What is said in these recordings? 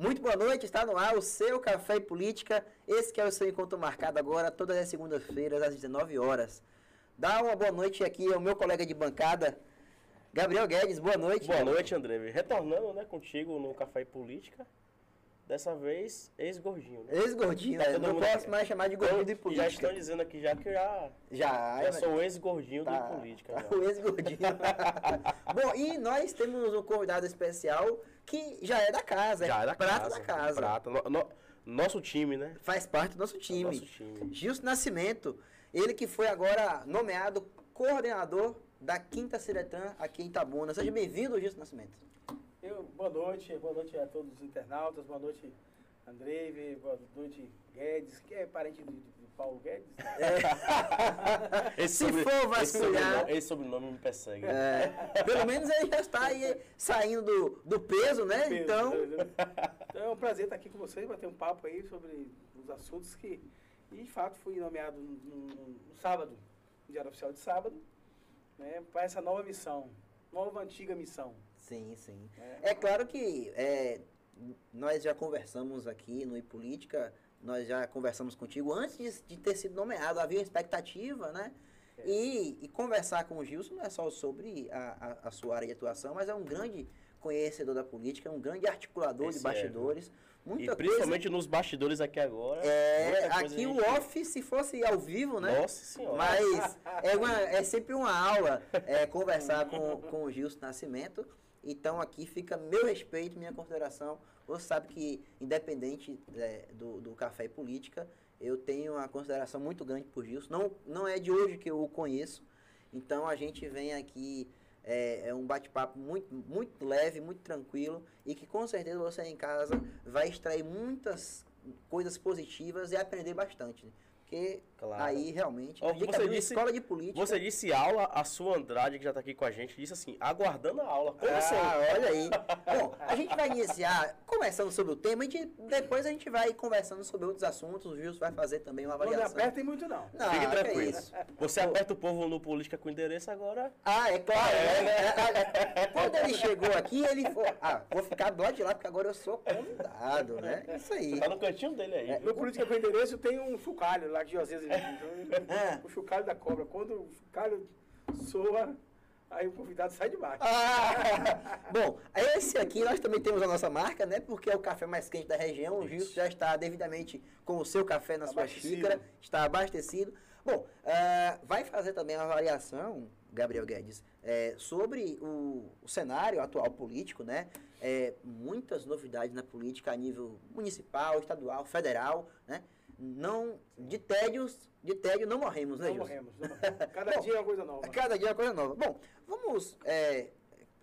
Muito boa noite, está no ar o seu Café e Política. Esse que é o seu encontro marcado agora, todas as segundas-feiras, às 19 horas. Dá uma boa noite aqui ao meu colega de bancada, Gabriel Guedes. Boa noite. Boa noite, André. Retornando né, contigo no Café e Política. Dessa vez, ex-gordinho, né? Ex-gordinho, Tá né? não posso mais chamar de gordinho de Já política. estão dizendo aqui já que já, Já, já sou ex-gordinho tá. de política. já. O ex-gordinho. Bom, e nós temos um convidado especial que já é da casa, Já é é da prata casa. da casa. Prata. No- no- nosso time, né? Faz parte do nosso time. Nosso time. Gilson Nascimento, ele que foi agora nomeado coordenador da Quinta Ciretã aqui em Itabuna. Seja bem-vindo, Gilson Nascimento. Eu, boa noite, boa noite a todos os internautas, boa noite Andrei, boa noite Guedes, que é parente de, de Paulo Guedes. né? Esse Se sobre- for esse vasculhar- sobrenome, esse sobrenome me persegue. É, pelo menos ele já está aí saindo do, do peso, né? Pedro, Então, né? então é um prazer estar aqui com vocês, bater um papo aí sobre os assuntos que, e de fato, fui nomeado no, no- no sábado, no Diário Oficial de sábado, né, para essa nova missão, nova antiga missão. sim, sim. né? É claro que é, nós já conversamos aqui no iPolítica, nós já conversamos contigo antes de, de ter sido nomeado, havia uma expectativa, né? É. E, e conversar com o Gilson não é só sobre a, a, a sua área de atuação, mas é um grande conhecedor da política, é um grande articulador de Esse é, bastidores. muita E coisa. principalmente nos bastidores aqui agora. É, aqui o off, se fosse ao vivo, né? Nossa senhora. Mas é, uma, é sempre uma aula é, conversar com, com o Gilson Nascimento. Então aqui fica meu respeito, minha consideração. Você sabe que, independente é, do, do café e política, eu tenho uma consideração muito grande por Gilson. Não, não é de hoje que eu o conheço. Então a gente vem aqui, é, é um bate-papo muito, muito leve, muito tranquilo. E que com certeza você em casa vai extrair muitas coisas positivas e aprender bastante. né? Porque Claro. aí realmente. Ó, você uma disse- escola de política. Você disse aula, a sua Andrade, que já tá aqui com a gente, disse assim, aguardando a aula. Como Ah, assim? olha aí. Bom, a gente vai iniciar conversando sobre o tema e de- depois a gente vai conversando sobre outros assuntos. O Gilson vai fazer também uma Não me avaliação. apertem muito não. Não, Fique que tranquilo. isso. Você aperta o povo no Política com endereço agora. Ah, é claro. né? É, é, Quando ele chegou aqui, ele falou: Ah, vou ficar do lado de lá, porque agora eu sou convidado, né? Isso aí. Tá no cantinho dele aí. No Política com Endereço tem um chocalho lá que às vezes É. o chocalho da cobra. Quando o chocalho soa, aí o convidado sai de baixo. Ah, bom, esse aqui nós também temos a nossa marca, né? Porque é o café mais quente da região. O Gilson já está devidamente com o seu café na sua xícara, está abastecido. Bom, ah, vai fazer também uma avaliação, Gabriel Guedes, é, sobre o, o cenário atual político, né? É, muitas novidades na política a nível municipal, estadual, federal, né? Não, de tédios, de tédio não morremos, né, Não morremos. não morremos. Cada Bom, dia é uma coisa nova. Cada dia é uma coisa nova. Bom, vamos é,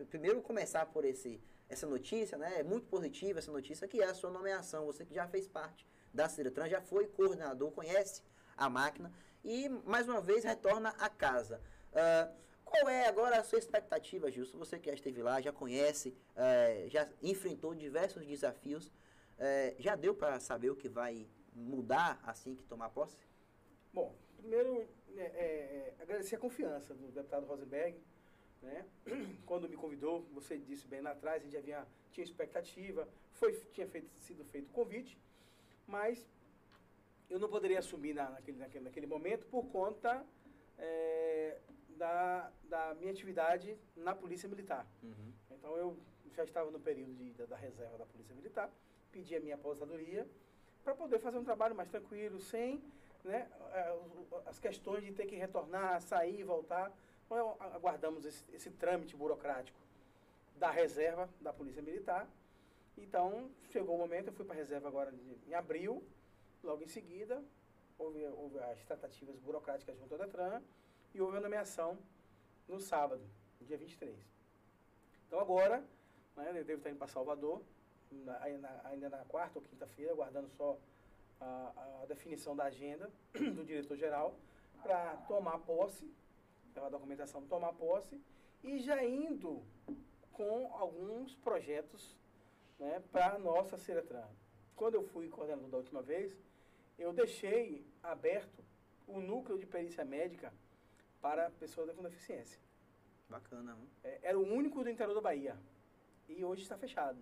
primeiro começar por esse, essa notícia, né? É muito positiva essa notícia, que é a sua nomeação. Você que já fez parte da Ciretran, já foi coordenador, conhece a máquina e, mais uma vez, retorna à casa. Ah, qual é agora a sua expectativa, Gilson? Você que já esteve lá, já conhece, eh, já enfrentou diversos desafios. eh, já deu para saber o que vai mudar assim que tomar posse? Bom, primeiro, né, é, é, agradecer a confiança do deputado Rosenberg, né? Quando me convidou, você disse bem lá atrás, a gente já havia, tinha expectativa, foi, tinha feito, sido feito o convite, mas eu não poderia assumir na- naquele, naquele, naquele momento por conta é, da, da minha atividade na Polícia Militar. Então eu já estava no período de- da, da reserva da Polícia Militar, pedi a minha aposentadoria para poder fazer um trabalho mais tranquilo, sem né, o- as questões de ter que retornar, sair, voltar. Então, a- aguardamos esse, esse trâmite burocrático da reserva da Polícia Militar. Então, chegou o momento, eu fui para a reserva agora em abril, logo em seguida, houve, houve as tratativas burocráticas junto ao Detran e houve a nomeação no sábado, dia 23. Então agora, né, eu devo estar indo para Salvador, na- ainda na quarta ou quinta-feira, aguardando só a, a definição da agenda do diretor-geral para tomar posse, levar a documentação, tomar posse, e já indo com alguns projetos né, para a nossa Ciretran. Quando eu fui coordenador da última vez, eu deixei aberto o núcleo de perícia médica para pessoas com deficiência. Bacana, hein? É, era o único do interior da Bahia. E hoje está fechado.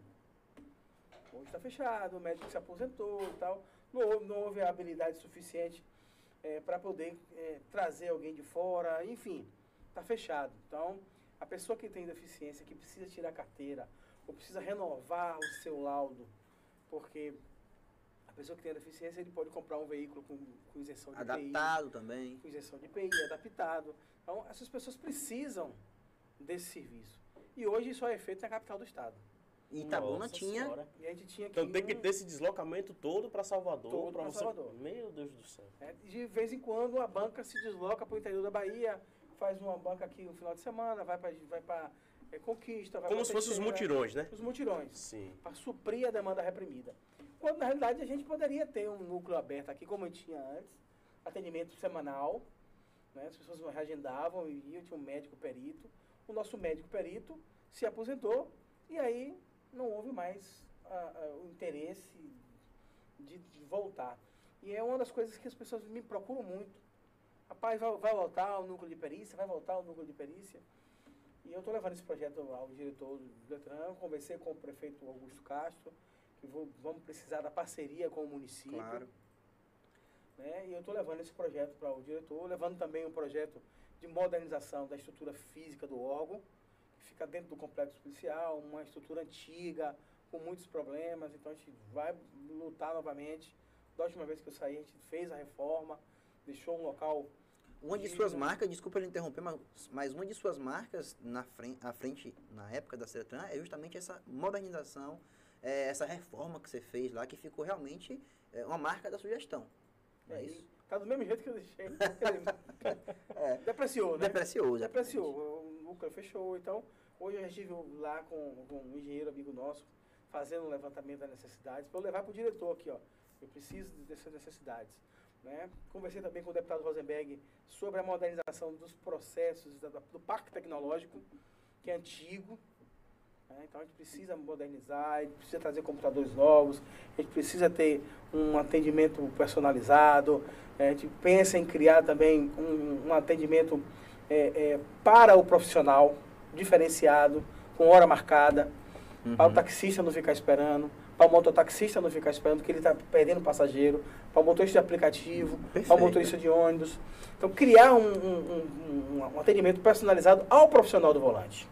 Hoje está fechado, o médico se aposentou e tal. Não houve, não houve habilidade suficiente para poder é, trazer alguém de fora, enfim, está fechado. Então, a pessoa que tem deficiência, que precisa tirar carteira, ou precisa renovar o seu laudo, porque a pessoa que tem deficiência, ele pode comprar um veículo com, com isenção de adaptado IPI, também. Com isenção de IPI, adaptado. Então, essas pessoas precisam desse serviço. E hoje isso é feito na capital do estado. E Itabuna tinha. E a gente tinha então tem que ter esse deslocamento todo para Salvador. Todo para você... Salvador. Meu Deus do céu. É, de vez em quando a banca se desloca para o interior da Bahia, faz uma banca aqui no final de semana, vai para vai é, Conquista. Vai Como se fossem os mutirões, né? Os mutirões. Sim. Para suprir a demanda reprimida. Quando na realidade a gente poderia ter um núcleo aberto aqui, como eu tinha antes, atendimento semanal, né? as pessoas reagendavam e iam, tinha um médico perito. O nosso médico perito se aposentou e aí não houve mais o interesse de, de, voltar. E é uma das coisas que as pessoas me procuram muito. Rapaz, vai, vai voltar o núcleo de perícia, vai voltar o núcleo de perícia. E eu estou levando esse projeto ao diretor do Detran, conversei com o prefeito Augusto Castro, que vou, vamos precisar da parceria com o município. Claro. Né? E eu estou levando esse projeto para o diretor, levando também um projeto de modernização da estrutura física do órgão, fica dentro do complexo policial, uma estrutura antiga, com muitos problemas, então a gente vai lutar novamente. Da última vez que eu saí, a gente fez a reforma, deixou um local uma de suas marcas, desculpa ele interromper, mas, mas uma de suas marcas na frente, à frente, na época da Ceretran, é justamente essa modernização, é, essa reforma que você fez lá, que ficou realmente é, uma marca da sugestão. É, é isso? Tá do mesmo jeito que eu deixei. é. Depreciou, né? Depreciou, Depreciou. Núcleo fechou. Então, hoje eu estive lá com, com um engenheiro amigo nosso, fazendo um levantamento das necessidades, para eu levar para o diretor aqui, ó. Eu preciso dessas necessidades. Né? Conversei também com o deputado Rosenberg sobre a modernização dos processos do Parque Tecnológico, que é antigo. Né? Então a gente precisa modernizar, a gente precisa trazer computadores novos, a gente precisa ter um atendimento personalizado, a gente pensa em criar também um, um atendimento é, é, para o profissional, diferenciado, com hora marcada, uhum. para o taxista não ficar esperando para o mototaxista não ficar esperando que ele está perdendo passageiro, para o motorista de aplicativo, para o motorista de ônibus. Então, criar um, um, um, um, atendimento personalizado ao profissional do volante.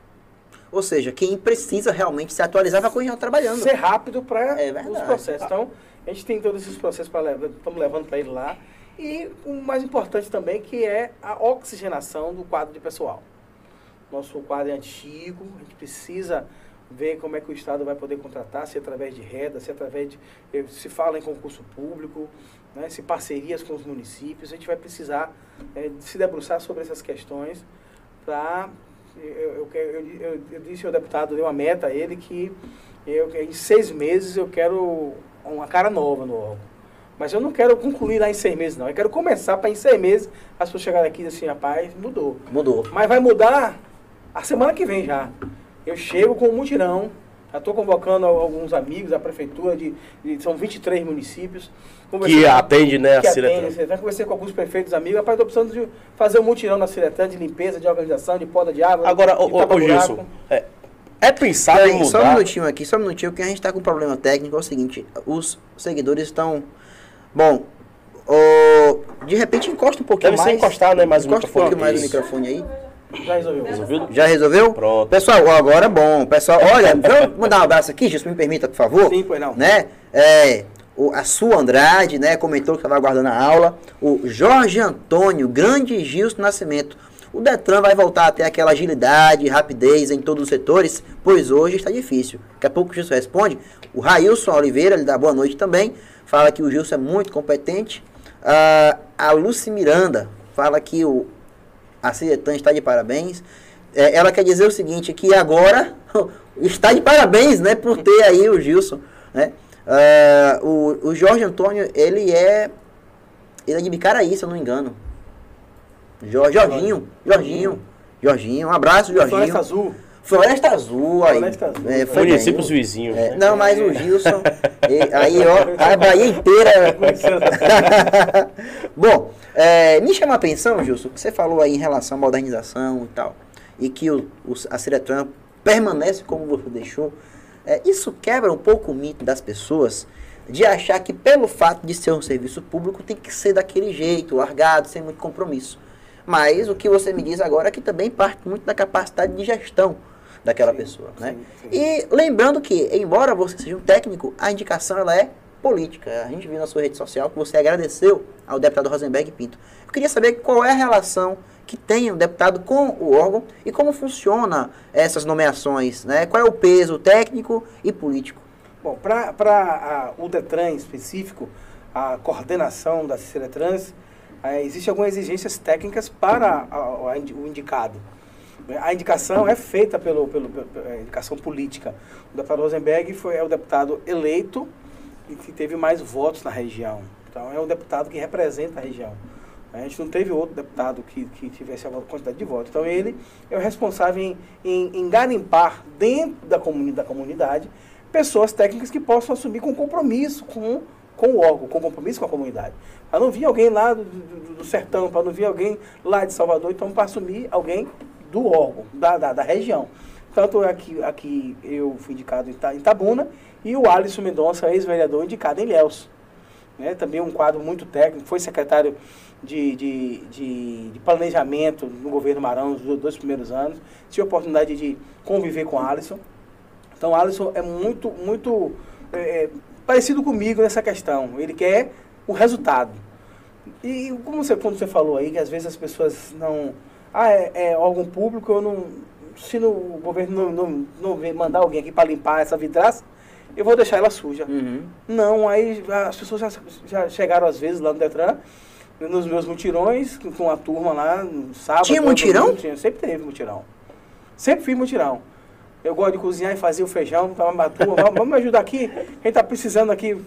Ou seja, quem precisa realmente se atualizar vai continuar trabalhando. Ser rápido para é os processos. Então, a gente tem todos esses processos para levar, estamos levando para ele lá. E o mais importante também, que é a oxigenação do quadro de pessoal. Nosso quadro é antigo, a gente precisa ver como é que o Estado vai poder contratar, se através de renda, se através de. Eh, se fala em concurso público, né, se parcerias com os municípios, a gente vai precisar é, se debruçar sobre essas questões para. Eu, eu, eu, eu, disse ao deputado, dei uma meta a ele que eu, em seis meses eu quero uma cara nova no órgão. Mas eu não quero concluir lá em seis meses, não. Eu quero começar para em seis meses as pessoas chegarem aqui e dizer assim, rapaz, mudou. Mudou. Mas vai mudar a semana que vem já. Eu chego com um mutirão, já estou convocando alguns amigos da prefeitura, de, de são 23 municípios. Que atende, né, que a Ciretran. Conversei com alguns prefeitos amigos, rapaz, estou precisando de fazer um mutirão na Ciretran, de limpeza, de organização, de poda de água. Agora, ô, ô Gilson, é, é pensado em mudar... Só um minutinho aqui, só um minutinho, porque a gente está com um problema técnico, é o seguinte, os seguidores estão... Bom, de repente encosta um pouquinho Deve mais. Deve encostar, né, mais encosta um pouquinho mais o microfone aí. Já resolveu. Resolvido? Já resolveu? Pronto. Pessoal, agora é bom. Pessoal, olha, vamos mandar um abraço aqui, Gilson, me permita, por favor. Sim, pois não. Né? É, o, a sua Andrade, né, comentou que estava aguardando a aula. O Jorge Antônio, grande Gilson Nascimento. O Detran vai voltar a ter aquela agilidade, rapidez em todos os setores, pois hoje está difícil. Daqui a pouco o Gilson responde. O Railson Oliveira, ele dá boa noite também, fala que o Gilson é muito competente. Uh, a Lucy Miranda fala que o a Ciretan está de parabéns. É, ela quer dizer o seguinte, que agora está de parabéns, né, por ter aí o Gilson, né? Uh, o, o Jorge Antônio, ele é ele é de Bicaraí, se eu não me engano. Jorge, Jorginho, Jorginho, Jorginho, um abraço, Jorginho. Floresta Azul. Floresta Azul, aí. Floresta Azul. É, foi Municípios vizinhos. É, não, mas o Gilson, aí, ó, a Bahia inteira. Bom, é, me chama a atenção, Gilson, que você falou aí em relação à modernização e tal, e que o, o, a Ciretran permanece como você deixou. É, isso quebra um pouco o mito das pessoas de achar que pelo fato de ser um serviço público tem que ser daquele jeito, largado, sem muito compromisso. Mas o que você me diz agora é que também parte muito da capacidade de gestão daquela Sim, pessoa, né? sim, sim. E lembrando que, embora você seja um técnico, a indicação ela é política. A gente viu na sua rede social que você agradeceu ao deputado Rosenberg Pinto. Eu queria saber qual é a relação que tem o deputado com o órgão e como funciona essas nomeações, né? Qual é o peso técnico e político? Bom, para o Detran em específico, a coordenação da Ciretrans, eh, existem algumas exigências técnicas para a- a o indicado. A indicação é feita pelo, pelo, pela indicação política. O deputado Rosenberg foi, é o deputado eleito e que teve mais votos na região. Então, é o deputado que representa a região. A gente não teve outro deputado que, que tivesse a quantidade de votos. Então, ele é o responsável em, em, em garimpar dentro da, da comunidade pessoas técnicas que possam assumir com compromisso com, com o órgão, com compromisso com a comunidade. Para não vir alguém lá do, do- do sertão, para não vir alguém lá de Salvador, então para assumir alguém do órgão, da, da, da região. Tanto aqui, aqui eu fui indicado em Ta- em Itabuna e o Alisson Mendonça, ex-vereador, indicado em Ilhéus. Né? Também um quadro muito técnico, foi secretário de, de, de, de planejamento no governo Marão nos dois primeiros anos. Tive a oportunidade de conviver com o Alisson. Então, o Alisson é muito, muito é, é, parecido comigo nessa questão. Ele quer o resultado. E como você, quando você falou aí, que às vezes as pessoas não... Ah, é, é órgão público, eu não... Se no, o governo não, não, não mandar alguém aqui para limpar essa vidraça, eu vou deixar ela suja. Não, aí as pessoas já, já chegaram às vezes lá no Detran, nos meus mutirões, com- a turma lá, no sábado. Tinha mutirão? domingo, Tinha, sempre teve mutirão. Sempre fiz mutirão. Eu gosto de cozinhar e fazer o feijão, tava uma turma, vamos, vamos me ajudar aqui. Quem tá precisando aqui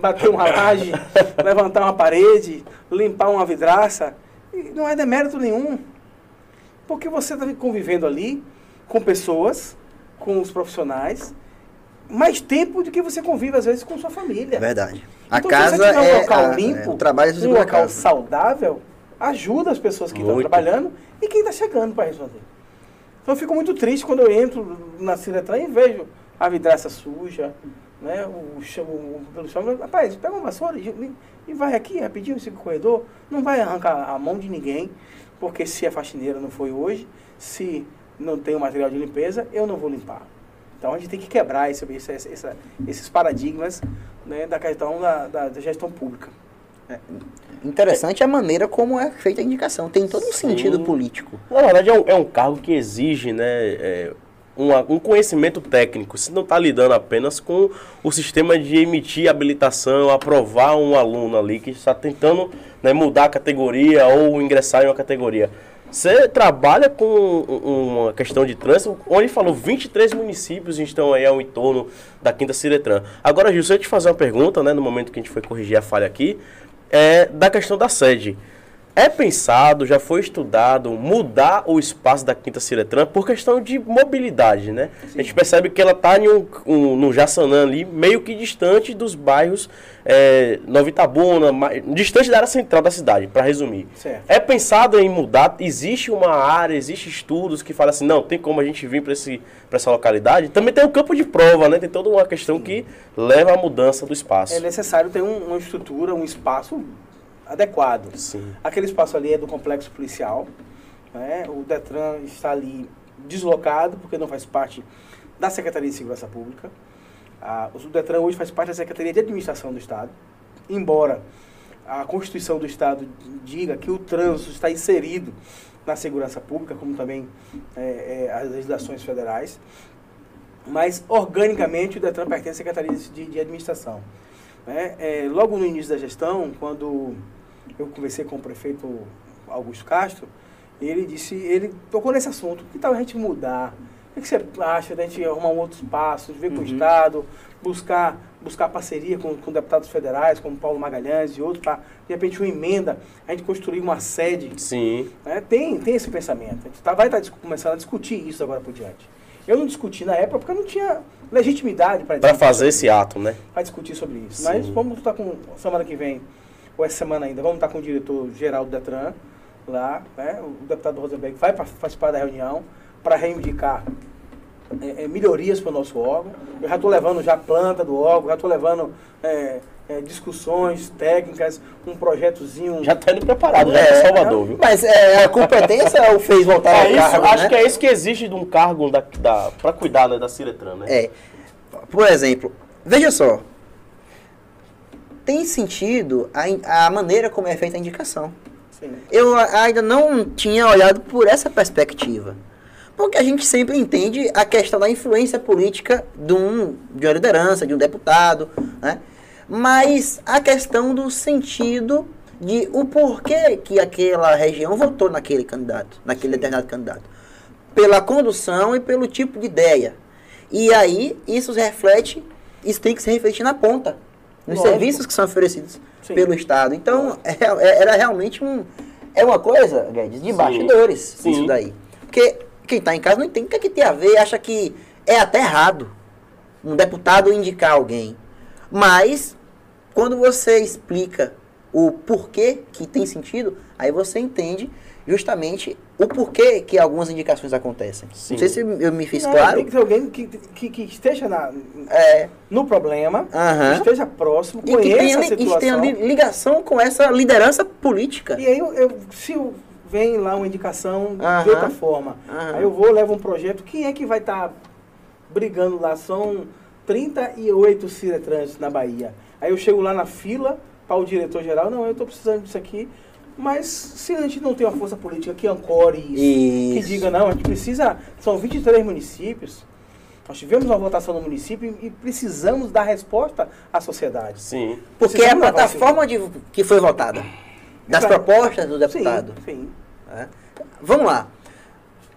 bater uma laje, levantar uma parede, limpar uma vidraça, e não é demérito nenhum. Porque você está convivendo ali com pessoas, com os profissionais, mais tempo do que você convive, às vezes, com sua família. É verdade. A Então, casa se você tiver um é, local a- limpo, é, o trabalho se um local casa. saudável, ajuda as pessoas que estão Muito. trabalhando e quem está chegando para resolver. Então eu fico muito triste quando eu entro na Ciretran e vejo a vidraça suja, né? O chão, pelo chão. Rapaz, pega uma vassoura e, e vai aqui rapidinho, o corredor. Não vai arrancar a mão de ninguém, porque se a faxineira não foi hoje, se não tem o material de limpeza, eu não vou limpar. Então a gente tem que quebrar esse, esse- esse- esses paradigmas né, da questão da, da- da gestão pública. Interessante a maneira como é feita a indicação. Tem todo um Sim. sentido político. Na verdade, é um, é um cargo que exige né, é, uma- um conhecimento técnico. Você não está lidando apenas com o sistema de emitir habilitação, aprovar um aluno ali que está tentando né, mudar a categoria ou ingressar em uma categoria. Você trabalha com um- uma questão de trânsito, onde falou 23 municípios estão aí ao entorno da Quinta Ciretran. Agora, Gil, se eu te fazer uma pergunta, né, no momento que a gente foi corrigir a falha aqui, é da questão da sede. É pensado, já foi estudado mudar o espaço da Quinta Ciretran por questão de mobilidade, né? A gente percebe que ela está um, um, no Jaçanã ali, meio que distante dos bairros é, Nova Itabuna, mais- distante da área central da cidade, para resumir. Certo. É pensado em mudar? Existe uma área, existe estudos que falam assim, não, tem como a gente vir para essa localidade? Também tem o campo de prova, né? Tem toda uma questão que leva à mudança do espaço. É necessário ter um- uma estrutura, um espaço adequado. Sim. Aquele espaço ali é do complexo policial. né? O Detran está ali deslocado, porque não faz parte da Secretaria de Segurança Pública. Ah, o Detran hoje faz parte da Secretaria de Administração do Estado, embora a Constituição do Estado diga que o trânsito está inserido na segurança pública, como também é, é, as legislações federais. Mas, organicamente, o Detran pertence à Secretaria de, de Administração. né? É, logo no início da gestão, quando eu conversei com o prefeito Augusto Castro, ele disse, ele tocou nesse assunto, que tal a gente mudar? O que você acha da gente arrumar um outro espaço, de ver com o Uhum. Estado, buscar, buscar parceria com, com deputados federais, como Paulo Magalhães e outros, para, de repente, uma emenda, a gente construir uma sede Sim. né? Tem, tem esse pensamento. A gente tá, vai estar começando a discutir isso agora por diante. Eu não discuti na época porque eu não tinha legitimidade para Para fazer esse ato, né? para discutir sobre isso. Sim. Mas vamos estar com semana que vem ou essa semana ainda, vamos estar com o diretor geral do Detran lá, né? O deputado Rosenberg vai pa- participar da reunião para reivindicar é, é, melhorias para o nosso órgão. Eu já estou levando já a planta do órgão, já estou levando é, é, discussões técnicas, um projetozinho. Já está indo preparado, já É, para Salvador, viu? Mas é, a competência o fez voltar É ao isso, cargo, acho né? que é isso que exige de um cargo da, da, para cuidar né, da Ciretran, né? É. Por exemplo, veja só. Tem sentido a, in- a maneira como é feita a indicação. Sim. Eu ainda não tinha olhado por essa perspectiva. Porque a gente sempre entende a questão da influência política de, um, de uma liderança, de um deputado, né? Mas a questão do sentido de o porquê que aquela região votou naquele candidato, naquele determinado candidato. Pela condução e pelo tipo de ideia. E aí, isso reflete, isso tem que se refletir na ponta, nos Lógico. serviços que são oferecidos Sim. pelo Estado. Então, é- é- era realmente um. É uma coisa, Guedes, de Sim. bastidores, Sim. isso daí. Porque quem está em casa não entende o que, é que tem a ver, acha que é até errado um deputado indicar alguém. Mas, quando você explica o porquê que tem sentido, aí você entende justamente o porquê que algumas indicações acontecem. Sim. Não sei se eu me fiz Não, claro. Tem que ter alguém que, que, que esteja na, É, no problema, que esteja próximo, e que conheça tenha, a li- e que situação. tenha li- ligação com essa liderança política. E aí, eu, eu- se eu- vem lá uma indicação de outra forma, aí eu vou, levo um projeto, quem é que vai estar brigando lá? São 38 ciretrans na Bahia. Aí eu chego lá na fila para o diretor-geral, não, eu estou precisando disso aqui. Mas se a gente não tem uma força política que ancore isso, que Isso. diga, não, a gente precisa, são 23 municípios, nós tivemos uma votação no município e precisamos dar resposta à sociedade. Sim. Porque é a plataforma de, que foi votada. Das propostas do deputado. Sim, sim. né? Vamos lá.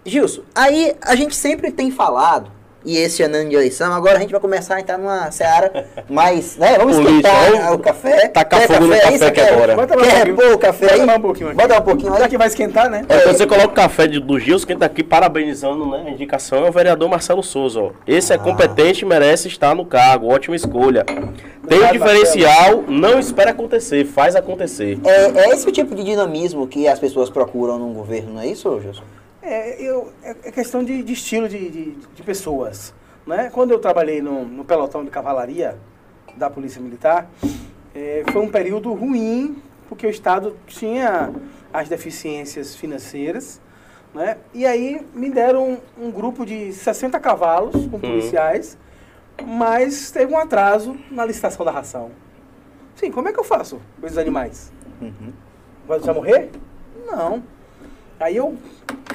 Gilson, aí a gente sempre tem falado, e esse ano de eleição, agora a gente vai começar a entrar numa seara mais, né? Vamos esquentar o café. tacar Quer fogo no café quer- agora. Bota Quer um repor o café Bota aí? mais um pouquinho aqui. Bota um pouquinho Já que vai esquentar, né? É, Quando você coloca o café de- do Gilson, quem está aqui parabenizando né, a indicação é o vereador Marcelo Souza. Ó. Esse é Ah. competente e merece estar no cargo. Ótima escolha. Tem um Obrigado, diferencial, não espera acontecer, faz acontecer. É, é esse o tipo de dinamismo que as pessoas procuram num governo, não é isso, Gilson? É, eu, é é questão de, de estilo de, de, de pessoas. Né? Quando eu trabalhei no, no pelotão de cavalaria da Polícia Militar, é, foi um período ruim, porque o Estado tinha as deficiências financeiras. Né? E aí me deram um, um grupo de 60 cavalos com policiais, mas teve um atraso na licitação da ração. Sim, como é que eu faço com esses animais? Vai deixar morrer? Não. Aí eu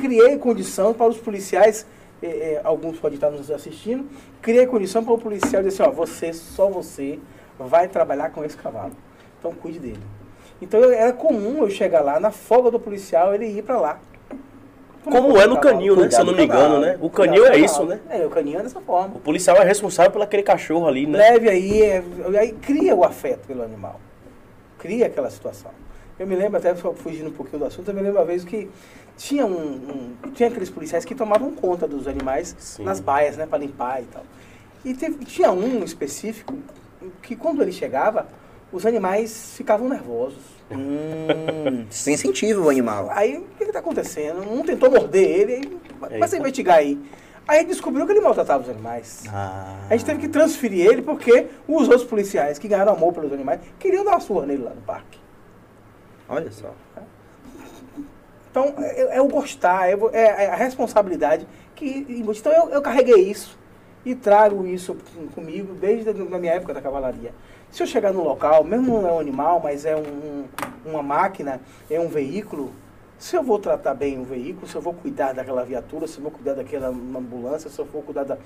criei condição para os policiais, eh, eh, alguns podem estar nos assistindo, criei condição para o policial dizer assim, ó, você, só você vai trabalhar com esse cavalo. Então cuide dele. Então eu- era comum eu chegar lá, na folga do policial, ele ir para lá. Como é no canil, né? Se eu não me engano, né? O canil é isso, né? É, o canil é dessa forma. O policial é responsável por aquele cachorro ali, né? Leve aí, é, aí cria o afeto pelo animal. Cria aquela situação. Eu me lembro, até só fugindo um pouquinho do assunto, eu me lembro uma vez que tinha um, um- tinha aqueles policiais que tomavam conta dos animais Sim. nas baias, né, para limpar e tal. E teve- tinha um específico que quando ele chegava, os animais ficavam nervosos. Hum, sem incentivo o animal. Aí, o que está acontecendo? Um tentou morder ele, aí começa a investigar aí. Aí descobriu que ele maltratava os animais. Ah, A gente teve que transferir ele porque os outros policiais que ganharam amor pelos animais queriam dar uma surra nele lá no parque. Olha só. Então, é, é o gostar, é, é- é a responsabilidade que. Então, eu, eu carreguei isso e trago isso com- comigo desde a minha época da cavalaria. Se eu chegar no local, mesmo não é um animal, mas é um- uma máquina, é um veículo, se eu vou tratar bem o veículo, se eu vou cuidar daquela viatura, se eu vou cuidar daquela ambulância, se eu vou cuidar da.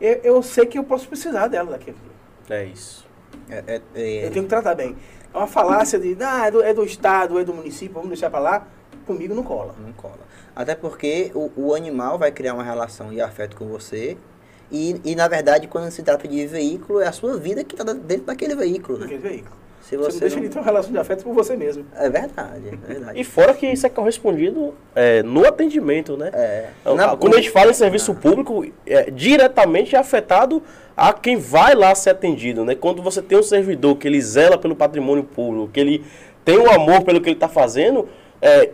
Eu, eu sei que eu posso precisar dela daquele. É isso. É, é- é- Eu tenho que tratar bem. É uma falácia de, ah, é do, é do Estado, é do município, vamos deixar pra lá. Comigo não cola. Não cola. Até porque o, o animal vai criar uma relação de afeto com você. E, e, na verdade, quando se trata de veículo, é a sua vida que está dentro daquele veículo. Né? Naquele veículo. Se Você não você deixa não- ele ter uma relação de afeto por você mesmo. É verdade, é verdade. E fora que isso é correspondido é, no atendimento, né? É. Então, Na- Quando a gente fala em serviço público, é diretamente afetado a quem vai lá ser atendido, né? Quando você tem um servidor que ele zela pelo patrimônio público, que ele tem um amor pelo que ele está fazendo, é,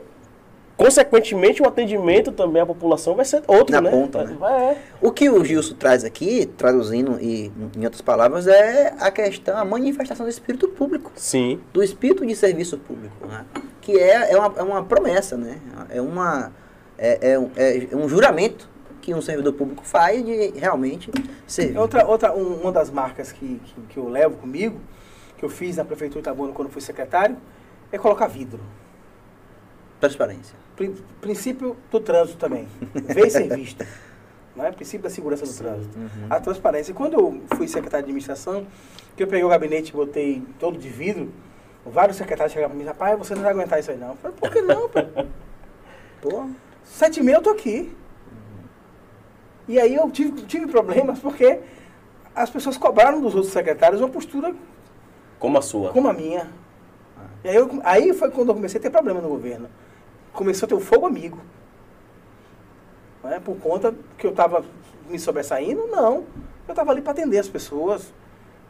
consequentemente, o atendimento também à população vai ser outro, Na né? ponta, né? Vai, é. O que o Gilson traz aqui, traduzindo e em outras palavras, é a questão, a manifestação do espírito público, Sim. do espírito de serviço público, né? que é, é, uma, é uma promessa, né? é, uma, é, é, um, é um juramento que um servidor público faz de realmente servir. Outra, outra um- uma das marcas que, que, que eu levo comigo, que eu fiz na Prefeitura de Itabuna quando fui secretário, é colocar vidro. Transparência. Prin- princípio do trânsito também. Ver e ser visto. Não é? Princípio da segurança do trânsito. Uhum. A transparência. Quando eu fui secretário de administração, que eu peguei o gabinete e botei todo de vidro, vários secretários chegavam para mim, rapaz, você não vai aguentar isso aí não. Eu falei, por que não, pô? Sete e meia eu tô aqui. E aí eu tive, tive problemas porque as pessoas cobraram dos outros secretários uma postura Como a sua. como a minha. E aí, eu- aí foi quando eu comecei a ter problema no governo. Começou a ter o fogo amigo. Não é? Por conta que eu estava me sobressaindo? Não. Eu estava ali para atender as pessoas.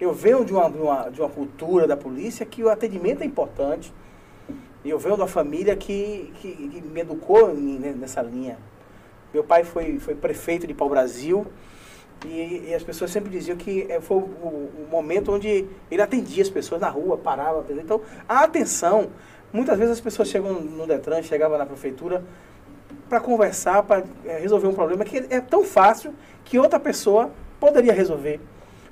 Eu venho de uma, de, uma, de uma cultura da polícia que o atendimento é importante. Eu venho de uma família que, que, que me educou né, nessa linha. Meu pai foi, foi prefeito de pau-brasil e, e as pessoas sempre diziam que eh, foi o, o- o momento onde ele atendia as pessoas na rua, parava. Então, a atenção, muitas vezes as pessoas chegam no Detran, chegavam na prefeitura para conversar, para resolver um problema que é tão fácil que outra pessoa poderia resolver.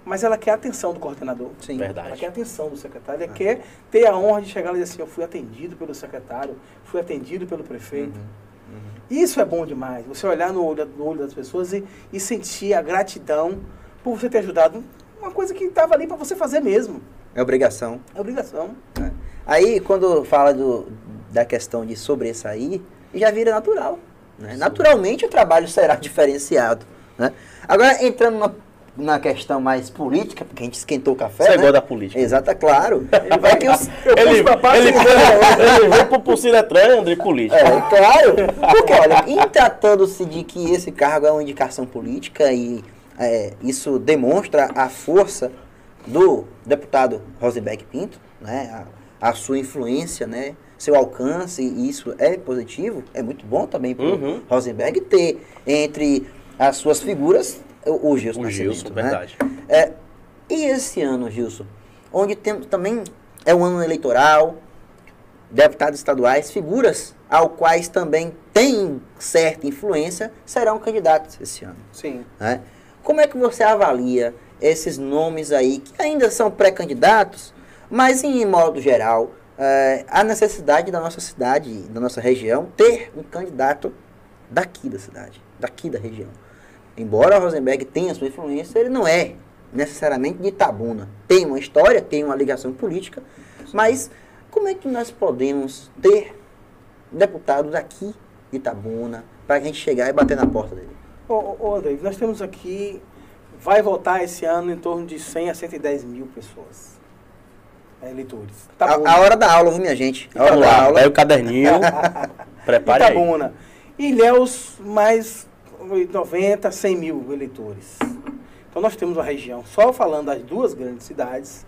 Mas ela quer a atenção do coordenador. sim. Verdade. Ela quer a atenção do secretário, ela quer ter a honra de chegar lá e dizer assim, eu fui atendido pelo secretário, fui atendido pelo prefeito. Uhum. Isso é bom demais, você olhar no olho, no olho das pessoas e, e sentir a gratidão por você ter ajudado uma coisa que estava ali para você fazer mesmo. É obrigação. É obrigação. né? Aí, quando fala do, da questão de sobressair, já vira natural. né? Naturalmente, o trabalho será diferenciado. Né? Agora, entrando na, na questão mais política, porque a gente esquentou o café, Você né? gosta da política. Exato, é claro. É que os- Ele, ele, ele veio pro Pulsiretran, André, política. É, claro. Porque, olha, em tratando-se de que esse cargo é uma indicação política e é, isso demonstra a força do deputado Rosenberg Pinto, né, a, a sua influência, né, seu alcance, e isso é positivo, é muito bom também para o Uhum. Rosenberg ter entre as suas figuras o, o Gilson O Nascimento, Gilson, né? verdade. É, e esse ano, Gilson, onde temos também é um ano eleitoral, deputados estaduais, figuras ao quais também tem certa influência, serão candidatos esse ano. Sim. né? Como é que você avalia esses nomes aí, que ainda são pré-candidatos, mas em modo geral, é, a necessidade da nossa cidade, da nossa região, ter um candidato daqui da cidade, daqui da região. Embora o Rosenberg tenha sua influência, ele não é necessariamente de Itabuna. Tem uma história, tem uma ligação política, mas como é que nós podemos ter deputado daqui de Itabuna para a gente chegar e bater na porta dele? Ô, André, nós temos aqui, vai votar esse ano em torno de 100 a 110 mil pessoas, é, eleitores. A, Itabuna. a hora da aula, viu, minha gente? A hora Vamos da lá, aula. pega o caderninho, prepare aí. Itabuna. Ilhéus, mais 90, 100 mil eleitores. Então nós temos uma região, só falando das duas grandes cidades,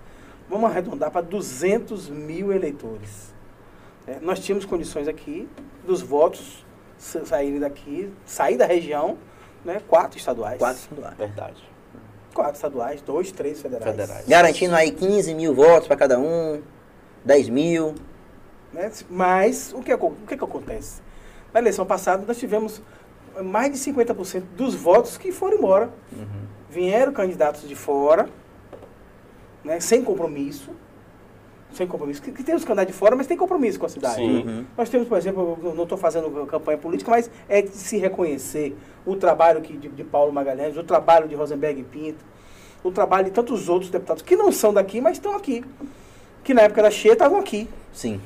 vamos arredondar para 200 mil eleitores. É, nós tínhamos condições aqui dos votos sa- saírem daqui, sair da região, né, quatro estaduais. Quatro estaduais. Verdade. Quatro estaduais, dois, três federais. Federais. Garantindo aí 15 mil votos para cada um, 10 mil. né? Mas o que, o que, que acontece? Na eleição passada, nós tivemos mais de 50% dos votos que foram embora. Vieram candidatos de fora, né, sem compromisso. Sem compromisso. Que, que tem os candidatos de fora, mas tem compromisso com a cidade. Sim. Uhum. Nós temos, por exemplo, eu não estou fazendo campanha política, mas é de se reconhecer o trabalho que, de, de Paulo Magalhães, o trabalho de Rosenberg Pinto, o trabalho de tantos outros deputados que não são daqui, mas estão aqui. Que na época da Cheia estavam aqui. Sim.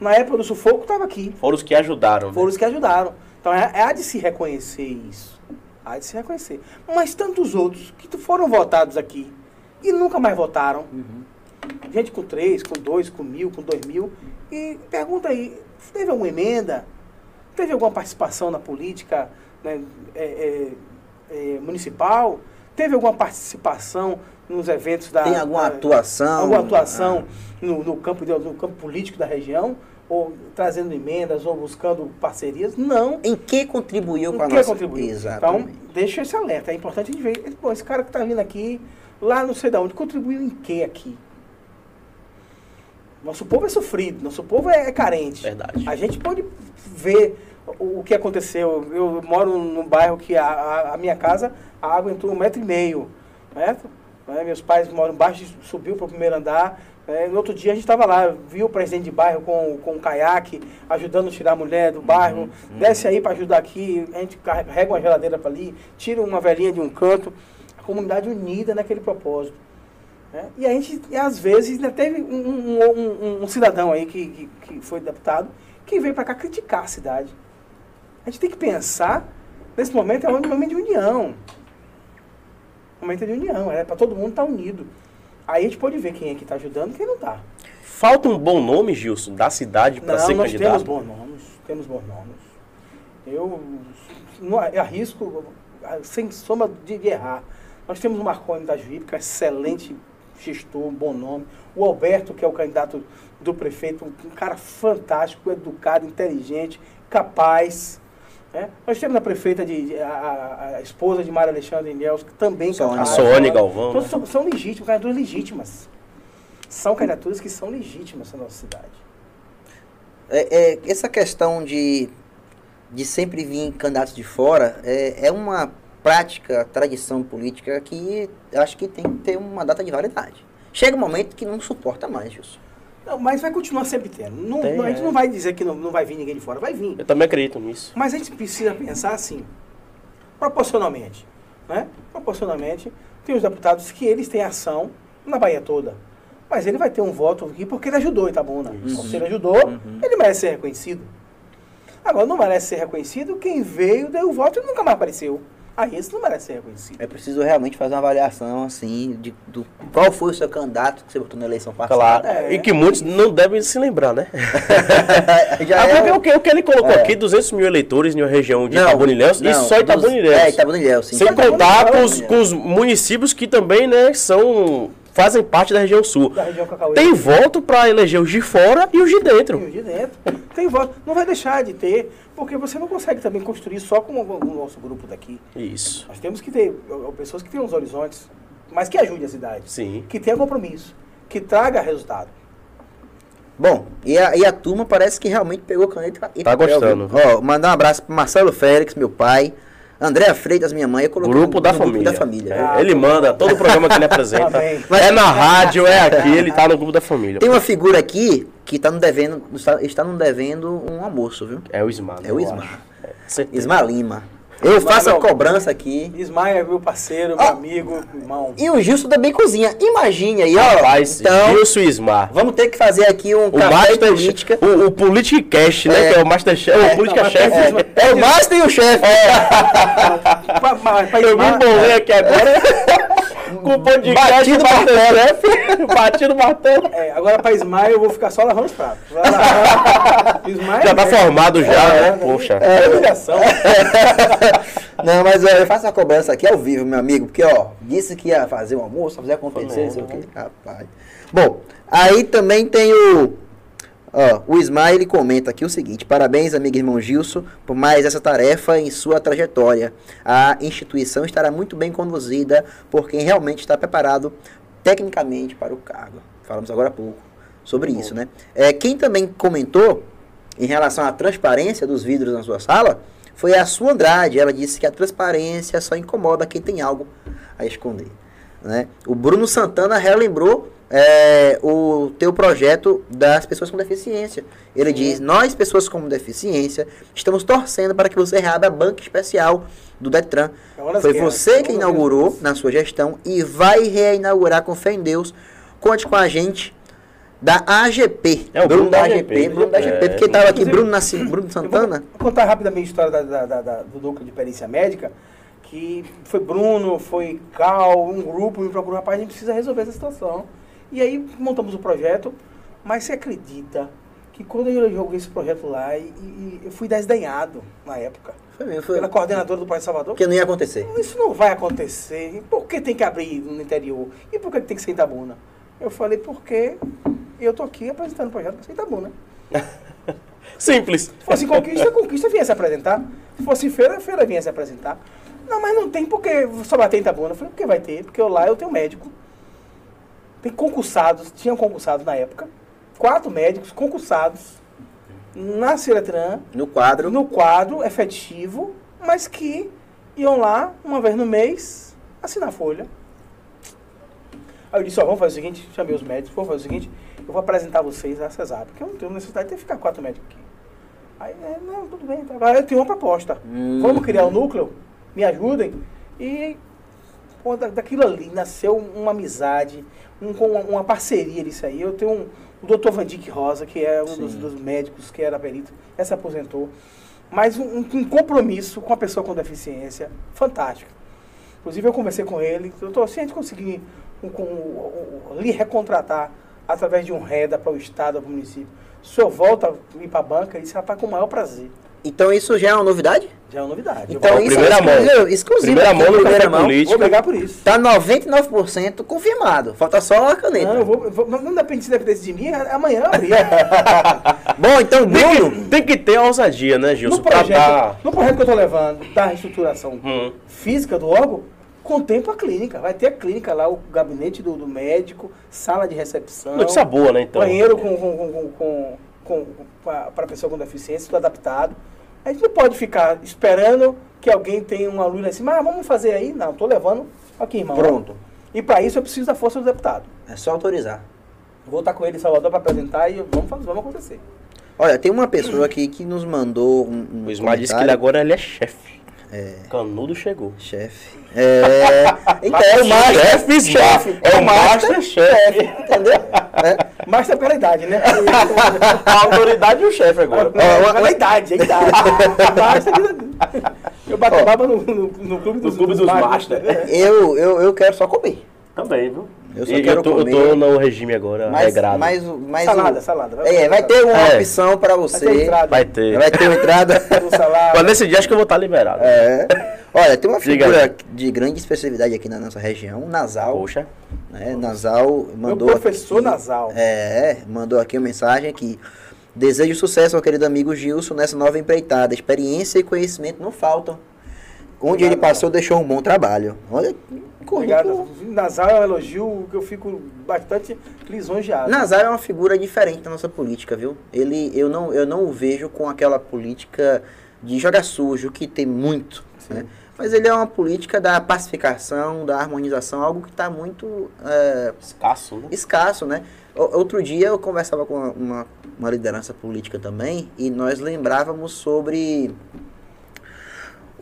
Na época do sufoco estava aqui. Foram os que ajudaram. né? Foram os que ajudaram. Então é, é há de se reconhecer isso. Há de se reconhecer. Mas tantos outros que foram votados aqui e nunca mais votaram. Uhum. Gente com três, com dois, com mil, com dois mil. E pergunta aí, teve alguma emenda? Teve alguma participação na política né, é, é, é, municipal? Teve alguma participação nos eventos da. Tem alguma da- atuação? alguma atuação no, no campo, de- no campo político da região? ou trazendo emendas, ou buscando parcerias. Não. Em que contribuiu com a quer nossa... contribuir. Exatamente. Então, deixa esse alerta. É importante a gente ver. Pô, esse cara que está vindo aqui, lá não sei de onde, contribuiu em que aqui? Nosso povo é sofrido, nosso povo é, é carente. Verdade. A gente pode ver o, o que aconteceu. Eu moro num bairro que a, a, a minha casa, a água entrou um metro e meio. Certo? Né, Meus pais moram embaixo, subiu para o primeiro andar. né, no outro dia a gente estava lá, viu o presidente de bairro com, com um caiaque, ajudando a tirar a mulher do bairro. Desce aí para ajudar aqui, a gente carrega uma geladeira para ali, tira uma velhinha de um canto. A comunidade unida naquele propósito. Né? E a gente, e às vezes, ainda teve um, um- um- um cidadão aí que, que, que foi deputado que veio para cá criticar a cidade. A gente tem que pensar, nesse momento é um momento de união. Momento de união, é para todo mundo estar unido. Aí a gente pode ver quem é que está ajudando e quem não está. Falta um bom nome, Gilson, da cidade para ser nós temos candidato. bons nomes, temos bons nomes. Eu, não, eu arrisco, sem soma de, de errar. Nós temos o Marconi da Juípe, que é um excelente gestor, um bom nome. O Alberto, que é o candidato do prefeito, um cara fantástico, educado, inteligente, capaz. né? Nós temos a prefeita, de, a, a- esposa de Maria Alexandre Inels, que também Sônia. capaz. A Soane Galvão, Então, né? são, são legítimas, candidaturas legítimas. São candidaturas que são legítimas na nossa cidade. É, é, essa questão de, de sempre vir candidatos de fora é, é uma prática, tradição política que acho que tem que ter uma data de validade. Chega um momento que não suporta mais, Gilson. Não, mas vai continuar sempre tendo. Não, Tem, não- a gente é. não vai dizer que não, não vai vir ninguém de fora, vai vir. Eu também acredito nisso. Mas a gente precisa pensar assim, proporcionalmente. Né? Proporcionalmente, tem os deputados que eles têm ação na Bahia toda. Mas ele vai ter um voto aqui porque ele ajudou Itabuna. Então, se ele ajudou, ele merece ser reconhecido. Agora, não merece ser reconhecido quem veio, deu o voto e nunca mais apareceu. Aí esse não merece ser reconhecido. É preciso realmente fazer uma avaliação, assim, de do, qual foi o seu candidato que você votou na eleição passada. Claro. É. E que muitos não devem se lembrar, né? Já Ah, é porque o, que, o que ele colocou É. aqui, 200 mil eleitores em uma região de Não, Itabuna-Ilhéus, e só Itabuna-Ilhéus. É, Itabuna-Ilhéus, sim. Sem contar com os, Itabuna-Ilhéus. com os municípios que também, né, são, fazem parte da região sul. Da região. Tem voto para eleger os de fora e os de dentro. os de dentro. Tem voto. Não vai deixar de ter, porque você não consegue também construir só com o, o nosso grupo daqui. Isso. Nós temos que ter pessoas que tenham os horizontes, mas que ajudem a cidade. Sim. Que tenha compromisso, que traga resultado. Bom, e a, e a turma parece que realmente pegou caneta e Tá papel, gostando. Ó, mandar um abraço pro Marcelo Félix, meu pai. Andréa Freitas, minha mãe. Eu coloquei Grupo no- da no família. Grupo da família. É, ele manda, todo o programa que ele apresenta. Tá é na rádio, é aqui, ele tá no grupo da família. Tem uma figura aqui que tá no devendo, está, está nos devendo um almoço, viu? É o Ismar. É o Ismar. É. Ismar Lima. Eu faço a cobrança aqui. Ismael é meu parceiro, meu Ó. amigo, irmão. E o Gilson também cozinha. Imagine aí, ó. Rapaz, então, Gilson e Ismar. vamos ter que fazer aqui um O café Master, política. o, o Politicast, né? É. Que é o Masterchef, É, o não, mas É o Master e o chefe. Pa- pa- pa- Eu me embolei aqui agora com o podcast Batido Masterchef. Batido martelo. É, agora para Ismael eu vou ficar só lavando os pratos. Vai lavar- Ismael Já tá é- formado já, É, né? Poxa. É humilhação. Não, mas ó, eu faço a cobrança aqui ao vivo, meu amigo, porque ó, disse que ia fazer um almoço, fazer acontecer, não sei o quê. Rapaz. Bom, aí também tem o. Ó, o Ismael ele comenta aqui o seguinte: parabéns, amigo irmão Gilson, por mais essa tarefa em sua trajetória. A instituição estará muito bem conduzida por quem realmente está preparado tecnicamente para o cargo. Falamos agora há pouco sobre isso, né? É, quem também comentou em relação à transparência dos vidros na sua sala foi a sua Andrade. Ela disse que a transparência só incomoda quem tem algo a esconder. Né? O Bruno Santana relembrou é, o teu projeto das pessoas com deficiência. Ele diz: Nós, pessoas com deficiência, estamos torcendo para que você reabra a banca especial do Detran. É Foi guerras, você é que inaugurou na sua gestão e vai reinaugurar com fé em Deus. Conte com a gente da AGP. É o Bruno Bruno da AGP. AGP, Bruno da AGP. é. Porque estava aqui Bruno, Nasci, Bruno Eu Santana. Vou contar rapidamente a história da- da- da- da- do núcleo de perícia médica, que foi Bruno, foi Cal, um grupo me procurou, rapaz, a gente precisa resolver essa situação. E aí montamos o projeto, mas você acredita que quando eu joguei esse projeto lá, e, e- eu fui desdenhado na época, Foi mesmo, foi. pela coordenadora do Pai de Salvador. Porque não ia acontecer. Isso não vai acontecer. E Por que tem que abrir no interior? E por que tem que ser Itabuna? Eu falei, porque eu tô aqui apresentando o projeto para ser Itabuna. Simples. Se fosse conquista, conquista vinha se apresentar. Se fosse feira, feira vinha se apresentar. Não, mas não tem porque só bater em Itabuna. Eu falei, porque vai ter? Porque eu lá eu tenho médico. Tem concursados, tinham concursados na época. Quatro médicos concursados na Ciretran, No quadro. no quadro efetivo, mas que iam lá uma vez no mês assinar a folha. Aí eu disse, ó, vamos fazer o seguinte, chamei os médicos, vamos fazer o seguinte, eu vou apresentar vocês a Cesar, porque eu não tenho necessidade de ficar quatro médicos aqui. Aí, é, não, tudo bem, tá. Eu tenho uma proposta. Hum. Vamos criar um núcleo, me ajudem. E pô, da- daquilo ali nasceu uma amizade, um, com uma, parceria disso aí. Eu tenho um, o doutor Vandic Rosa, que é um dos, dos médicos que era perito, se aposentou. Mas um, um- compromisso com a pessoa com deficiência fantástico. Inclusive eu conversei com ele, doutor, se a gente conseguir um- um- lhe recontratar através de um REDA para o Estado, para o município, o senhor volta a ir para a banca? Ele disse, rapaz, com o maior prazer. Então isso já é uma novidade? Já é uma novidade. Então isso primeira é mão. exclusivo, exclusivo Primeira mão no café mão. político. vou brigar por isso. Tá 99% confirmado. Falta só a caneta. Não, eu vou, vou- não depende se dependesse de mim, amanhã eu abri. Bom, então, Tem Bruno. que, tem que ter a ousadia, né, Gilson? No projeto, dar- no projeto que eu estou levando da reestruturação Hum. física do órgão, contempla a clínica. Vai ter a clínica lá, o gabinete do, do médico, sala de recepção, Notícia boa, né, então? banheiro com, com, com, com, com, para pessoa com deficiência, tudo adaptado. A gente não pode ficar esperando que alguém tenha uma luz lá em cima. Ah, vamos fazer aí? Não, estou levando aqui, irmão. Pronto. E para isso eu preciso da força do deputado. É só autorizar. Vou estar com ele em Salvador para apresentar e vamos, fazer, vamos acontecer. Olha, tem uma pessoa aqui que nos mandou um, um O Ismael disse que ele agora ele é chefe. Canudo chegou. Chefe. É... Então, é o master. Chefe, chefe. É o master chefe. Entendeu? É. Mas é pela idade, né? A autoridade e o chefe agora. Não, pela idade, é idade. Master, eu bato baba no, no, no clube dos, clube dos master. Eu, eu, eu quero só comer. Também, viu? Eu só E quero eu, tô, eu comer. tô no regime agora, Mas, regrado. mas, o- mas Salada, o- salada. É, vai ter uma É. opção pra Vai ter você. entrada. Vai ter. Vai ter uma entrada. Um. Mas nesse dia acho que eu vou estar liberado. É. Olha, tem uma figura de grande especialidade aqui na nossa região, Nasal. Poxa. Né? Nasal Meu mandou. professor aqui, nasal. É, mandou aqui uma mensagem aqui. Desejo sucesso ao querido amigo Gilson nessa nova empreitada. Experiência e conhecimento não faltam. Onde ele passou, deixou um bom trabalho. Olha, Obrigado. currículo. Nasal é um elogio que eu fico bastante lisonjeado. Nazar é uma figura diferente da nossa política, viu? Ele, eu não, eu não o vejo com aquela política de jogar sujo, que tem muito, né? Mas ele é uma política da pacificação, da harmonização, algo que está muito é, Escasso, né? escasso, né? Outro dia eu conversava com uma, uma, uma liderança política também e nós lembrávamos sobre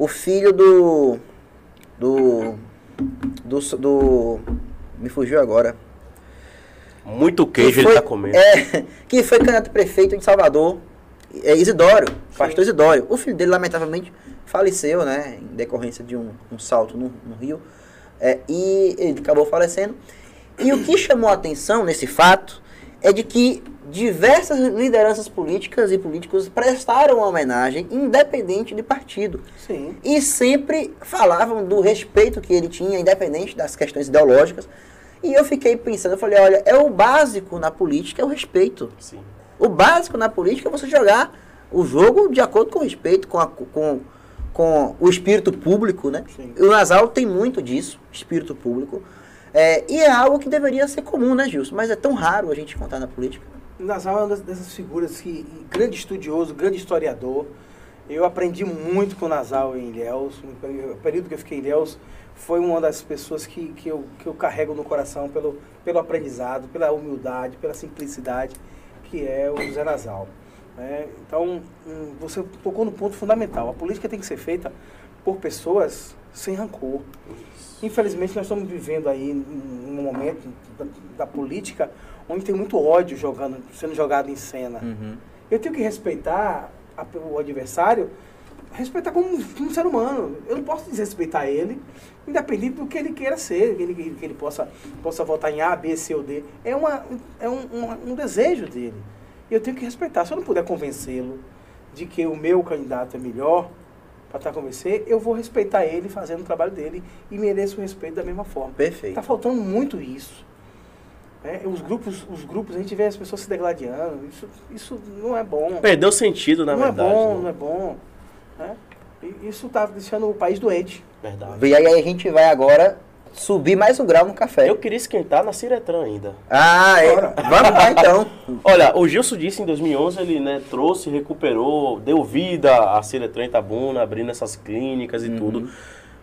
o filho do do do, do me fugiu agora Muito que queijo ele foi- tá comendo. É, que foi candidato a prefeito de Salvador, é Isidório, pastor Isidório. O filho dele, lamentavelmente, faleceu, né, em decorrência de um, um salto no, no rio, é, e ele acabou falecendo. E o que chamou a atenção nesse fato é de que diversas lideranças políticas e políticos prestaram uma homenagem, independente de partido. Sim. E sempre falavam do respeito que ele tinha, independente das questões ideológicas. E eu fiquei pensando, eu falei, olha, é o básico na política, é o respeito. Sim. O básico na política é você jogar o jogo de acordo com o respeito, com, a- com, com o espírito público, né? Sim. O Nasal tem muito disso, espírito público. É, e é algo que deveria ser comum, né, Gilson? Mas é tão raro a gente contar na política. Nasal é uma dessas figuras que, grande estudioso, grande historiador. Eu aprendi muito com o Nasal em Ilhéus. Peri- período que eu fiquei em Ilhéus, foi uma das pessoas que, que, eu, que eu carrego no coração pelo, pelo aprendizado, pela humildade, pela simplicidade, que é o José Nasal. né? Então, hum, você tocou no ponto fundamental. A política tem que ser feita por pessoas sem rancor. Infelizmente, nós estamos vivendo aí um momento da, da política onde tem muito ódio jogando, sendo jogado em cena. Eu tenho que respeitar a- o adversário, respeitar como, um- como um ser humano. Eu não posso desrespeitar ele, independente do que ele queira ser, que ele, que ele possa, possa votar em A, B, C ou D. É, uma, é um, um, um desejo dele. E eu tenho que respeitar. Se eu não puder convencê-lo de que o meu candidato é melhor para estar convencer, eu vou respeitar ele fazendo o trabalho dele e mereço o respeito da mesma forma. Perfeito. Está faltando muito isso. né? os, grupos, os grupos, a gente vê as pessoas se degladiando. Isso, isso não é bom. Perdeu sentido, na não verdade. é bom, né? não é bom. né? E Isso está deixando o país doente. Verdade. E aí a gente vai agora subir mais um grau no café. Eu queria esquentar na Ciretran ainda. Ah, é. Bora. Vamos lá então. Olha, o Gilson disse em 2011, ele né, trouxe, recuperou, deu vida à Ciretran Itabuna, abrindo essas clínicas e tudo.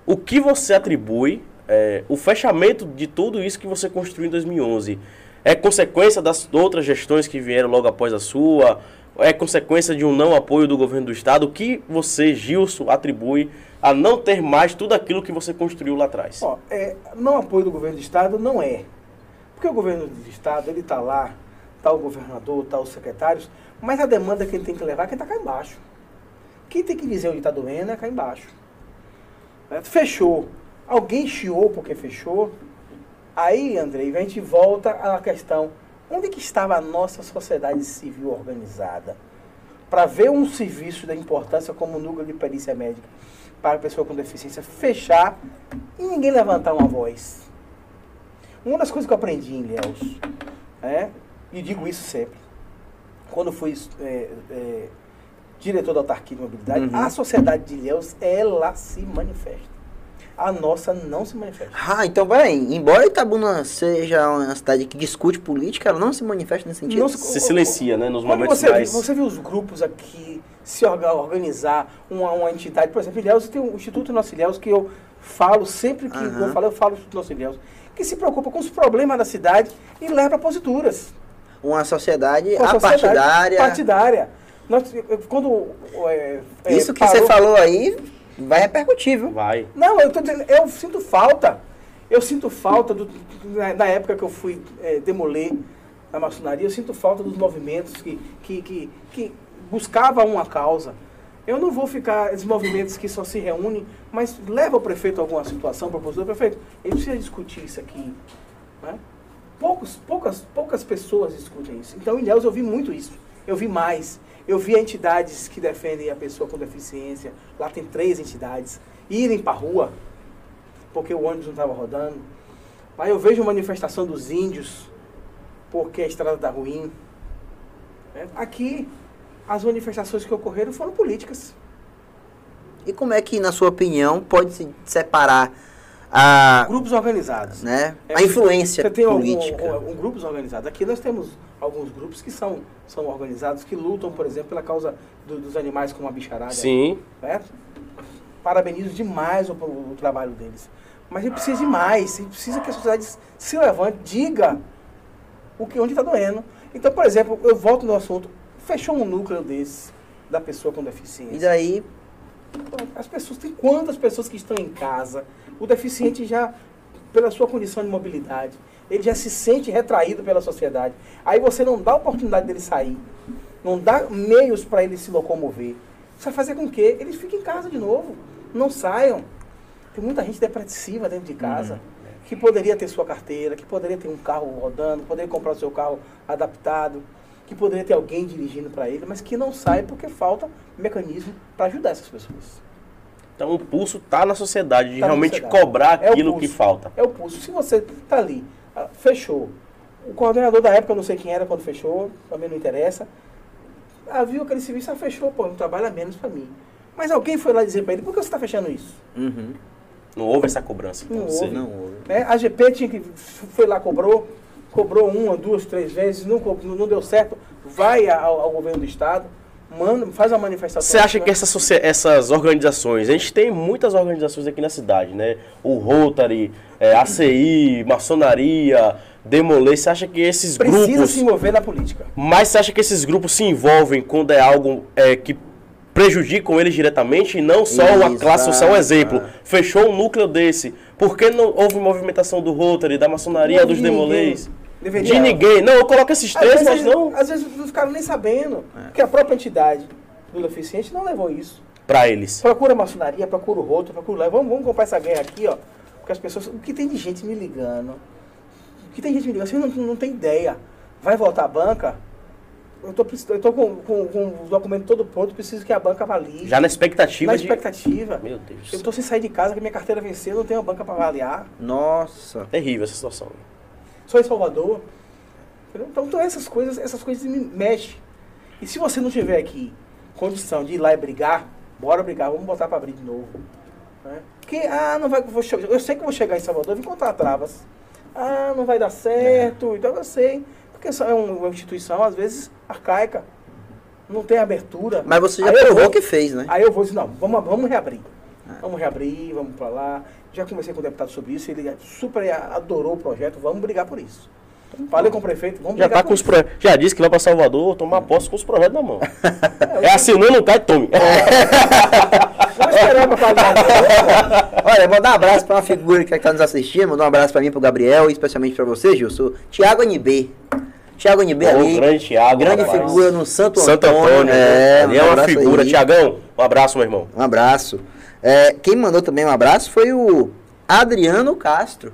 O que você atribui, é, o fechamento de tudo isso que você construiu em 2011, é consequência das outras gestões que vieram logo após a sua? É consequência de um não apoio do governo do estado? O que você, Gilson, atribui a não ter mais tudo aquilo que você construiu lá atrás? Ó, é, não apoio do governo do estado não é. Porque o governo do estado, ele está lá, está o governador, está os secretários, mas a demanda que ele tem que levar é quem está cá embaixo. Quem tem que dizer onde está doendo é cá embaixo. Né? Fechou. Alguém chiou porque fechou. Aí, Andrei, a gente volta à questão, onde que estava a nossa sociedade civil organizada? Para ver um serviço da importância como o núcleo de perícia médica para a pessoa com deficiência fechar e ninguém levantar uma voz. Uma das coisas que eu aprendi em Ilhéus, é, e digo isso sempre, quando fui é, é, diretor da autarquia de mobilidade, Uhum. a sociedade de Ilhéus, ela se manifesta. A nossa não se manifesta. Ah, então peraí. Embora Itabuna seja uma cidade que discute política, ela não se manifesta nesse sentido. Não Se silencia, né? Nos momentos você, mais... você viu os grupos aqui se orga- organizar, uma, uma entidade, por exemplo, Ilhéus tem o Instituto Nosso Ilhéus, que eu falo sempre que Aham. eu falo, eu falo do Instituto Nosso Ilhéus, que se preocupa com os problemas da cidade e leva a posituras. Uma sociedade apartidária. Partidária. Nós, quando, é, é, Isso que parou- você falou aí vai repercutir, viu? Vai. Não, eu tô dizendo, eu sinto falta. Eu sinto falta do, na, na época que eu fui é, demoler a maçonaria, eu sinto falta dos movimentos que, que, que, que buscavam uma causa. Eu não vou ficar esses movimentos que só se reúnem, mas leva o prefeito a alguma situação, propositor, prefeito, ele precisa discutir isso aqui. né? Poucos, poucas, poucas pessoas discutem isso. Então, em Ilhéus, eu vi muito isso. Eu vi mais. Eu vi entidades que defendem a pessoa com deficiência. Lá tem três entidades. Irem para rua, porque o ônibus não estava rodando. Lá eu vejo manifestação dos índios, porque a estrada está ruim. né? Aqui, as manifestações que ocorreram foram políticas. E como é que, na sua opinião, pode se separar a, Grupos organizados. né, É, a influência Você tem algum, política? um, um grupos organizados. Aqui nós temos alguns grupos que são, são organizados, que lutam, por exemplo, pela causa do- dos animais como a bicharada. Sim. né? Parabenizo demais o, o trabalho deles. Mas ele precisa de mais, ele precisa que a sociedade se levante, diga o que, onde está doendo. Então, por exemplo, eu volto no assunto, fechou um núcleo desse, da pessoa com deficiência. E daí, As pessoas, tem quantas pessoas que estão em casa? O deficiente já, pela sua condição de mobilidade, ele já se sente retraído pela sociedade. Aí você não dá oportunidade dele sair, não dá meios para ele se locomover. Você vai fazer com que eles fiquem em casa de novo, não saiam. Tem muita gente depressiva dentro de casa, que poderia ter sua carteira, que poderia ter um carro rodando, poderia comprar o seu carro adaptado, que poderia ter alguém dirigindo para ele, mas que não sai porque falta mecanismo para ajudar essas pessoas. Então o pulso tá na sociedade, de Tá realmente sociedade. cobrar É aquilo que pulso. falta. É o pulso. Se você tá ali, ah, fechou. O coordenador da época, eu não sei quem era quando fechou, também não interessa. Ah, viu aquele serviço, ah, fechou, pô, não trabalha menos para mim. Mas alguém foi lá dizer para ele, por que você está fechando isso? uhum, Não houve essa cobrança. Então, Não você- houve. não houve. Né? A GP tinha que foi lá, cobrou, cobrou uma, duas, três vezes, não, não deu certo, vai ao, ao governo do estado, manda, faz a manifestação. Você acha que essas, organizações, a gente tem muitas organizações aqui na cidade, né? O Rotary, é, ACI, maçonaria, Demolê, você acha que esses precisa grupos. se envolver na política? Mas você acha que esses grupos se envolvem quando é algo é, que prejudicam eles diretamente e não só a classe social? Um Exato. exemplo, fechou um núcleo desse. Por que não houve movimentação do Rotary, da maçonaria, Não dos de demolês? De ninguém. Não, eu coloco esses três, mas não às vezes não ficaram nem sabendo, porque a própria entidade do deficiente não levou isso. pra eles. Procura a maçonaria, procura o roto, procura lá. Vamos, vamos comprar essa guerra aqui, ó. Porque as pessoas. O que tem de gente me ligando? O que tem gente me ligando? Você não, não tem ideia. Vai voltar à banca? Eu tô, eu tô com, com, com o documento todo pronto, preciso que a banca avalie. Já na expectativa Na de. expectativa. Meu Deus. Eu tô sem sair de casa, que minha carteira venceu, não tenho a banca para avaliar. Nossa. Terrível essa situação. Sou em Salvador. Então, então essas coisas, essas coisas me mexem. E se você não tiver aqui condição de ir lá e brigar, bora brigar, vamos botar para abrir de novo. Né? Porque, ah, não vai, vou eu sei que vou chegar em Salvador e vou encontrar travas. Ah, não vai dar certo, então eu sei. Porque é uma instituição, às vezes, arcaica. Não tem abertura. Mas você já Aí provou vou- que fez, né? Aí eu vou dizer, não, vamos, vamos reabrir. Vamos reabrir, vamos para lá. Já conversei com o deputado sobre isso, ele super adorou o projeto, vamos brigar por isso. Falei com o prefeito, vamos Já brigar tá por com os isso. projetos. Já disse que vai pra Salvador tomar posse com os projetos na mão. É assinou, não cai, tome. Vamos esperar para falar. Olha, mandar um abraço pra uma figura que está nos assistindo, mandar um abraço pra mim, pro Gabriel, e especialmente pra você, Gilson. Tiago NB. Tiago ali. grande Thiago, grande rapaz. figura no Santo, Santo Antônio. É, ali é um uma abraço figura. aí. Tiagão, um abraço, meu irmão. Um abraço. É, quem mandou também um abraço foi o Adriano Castro.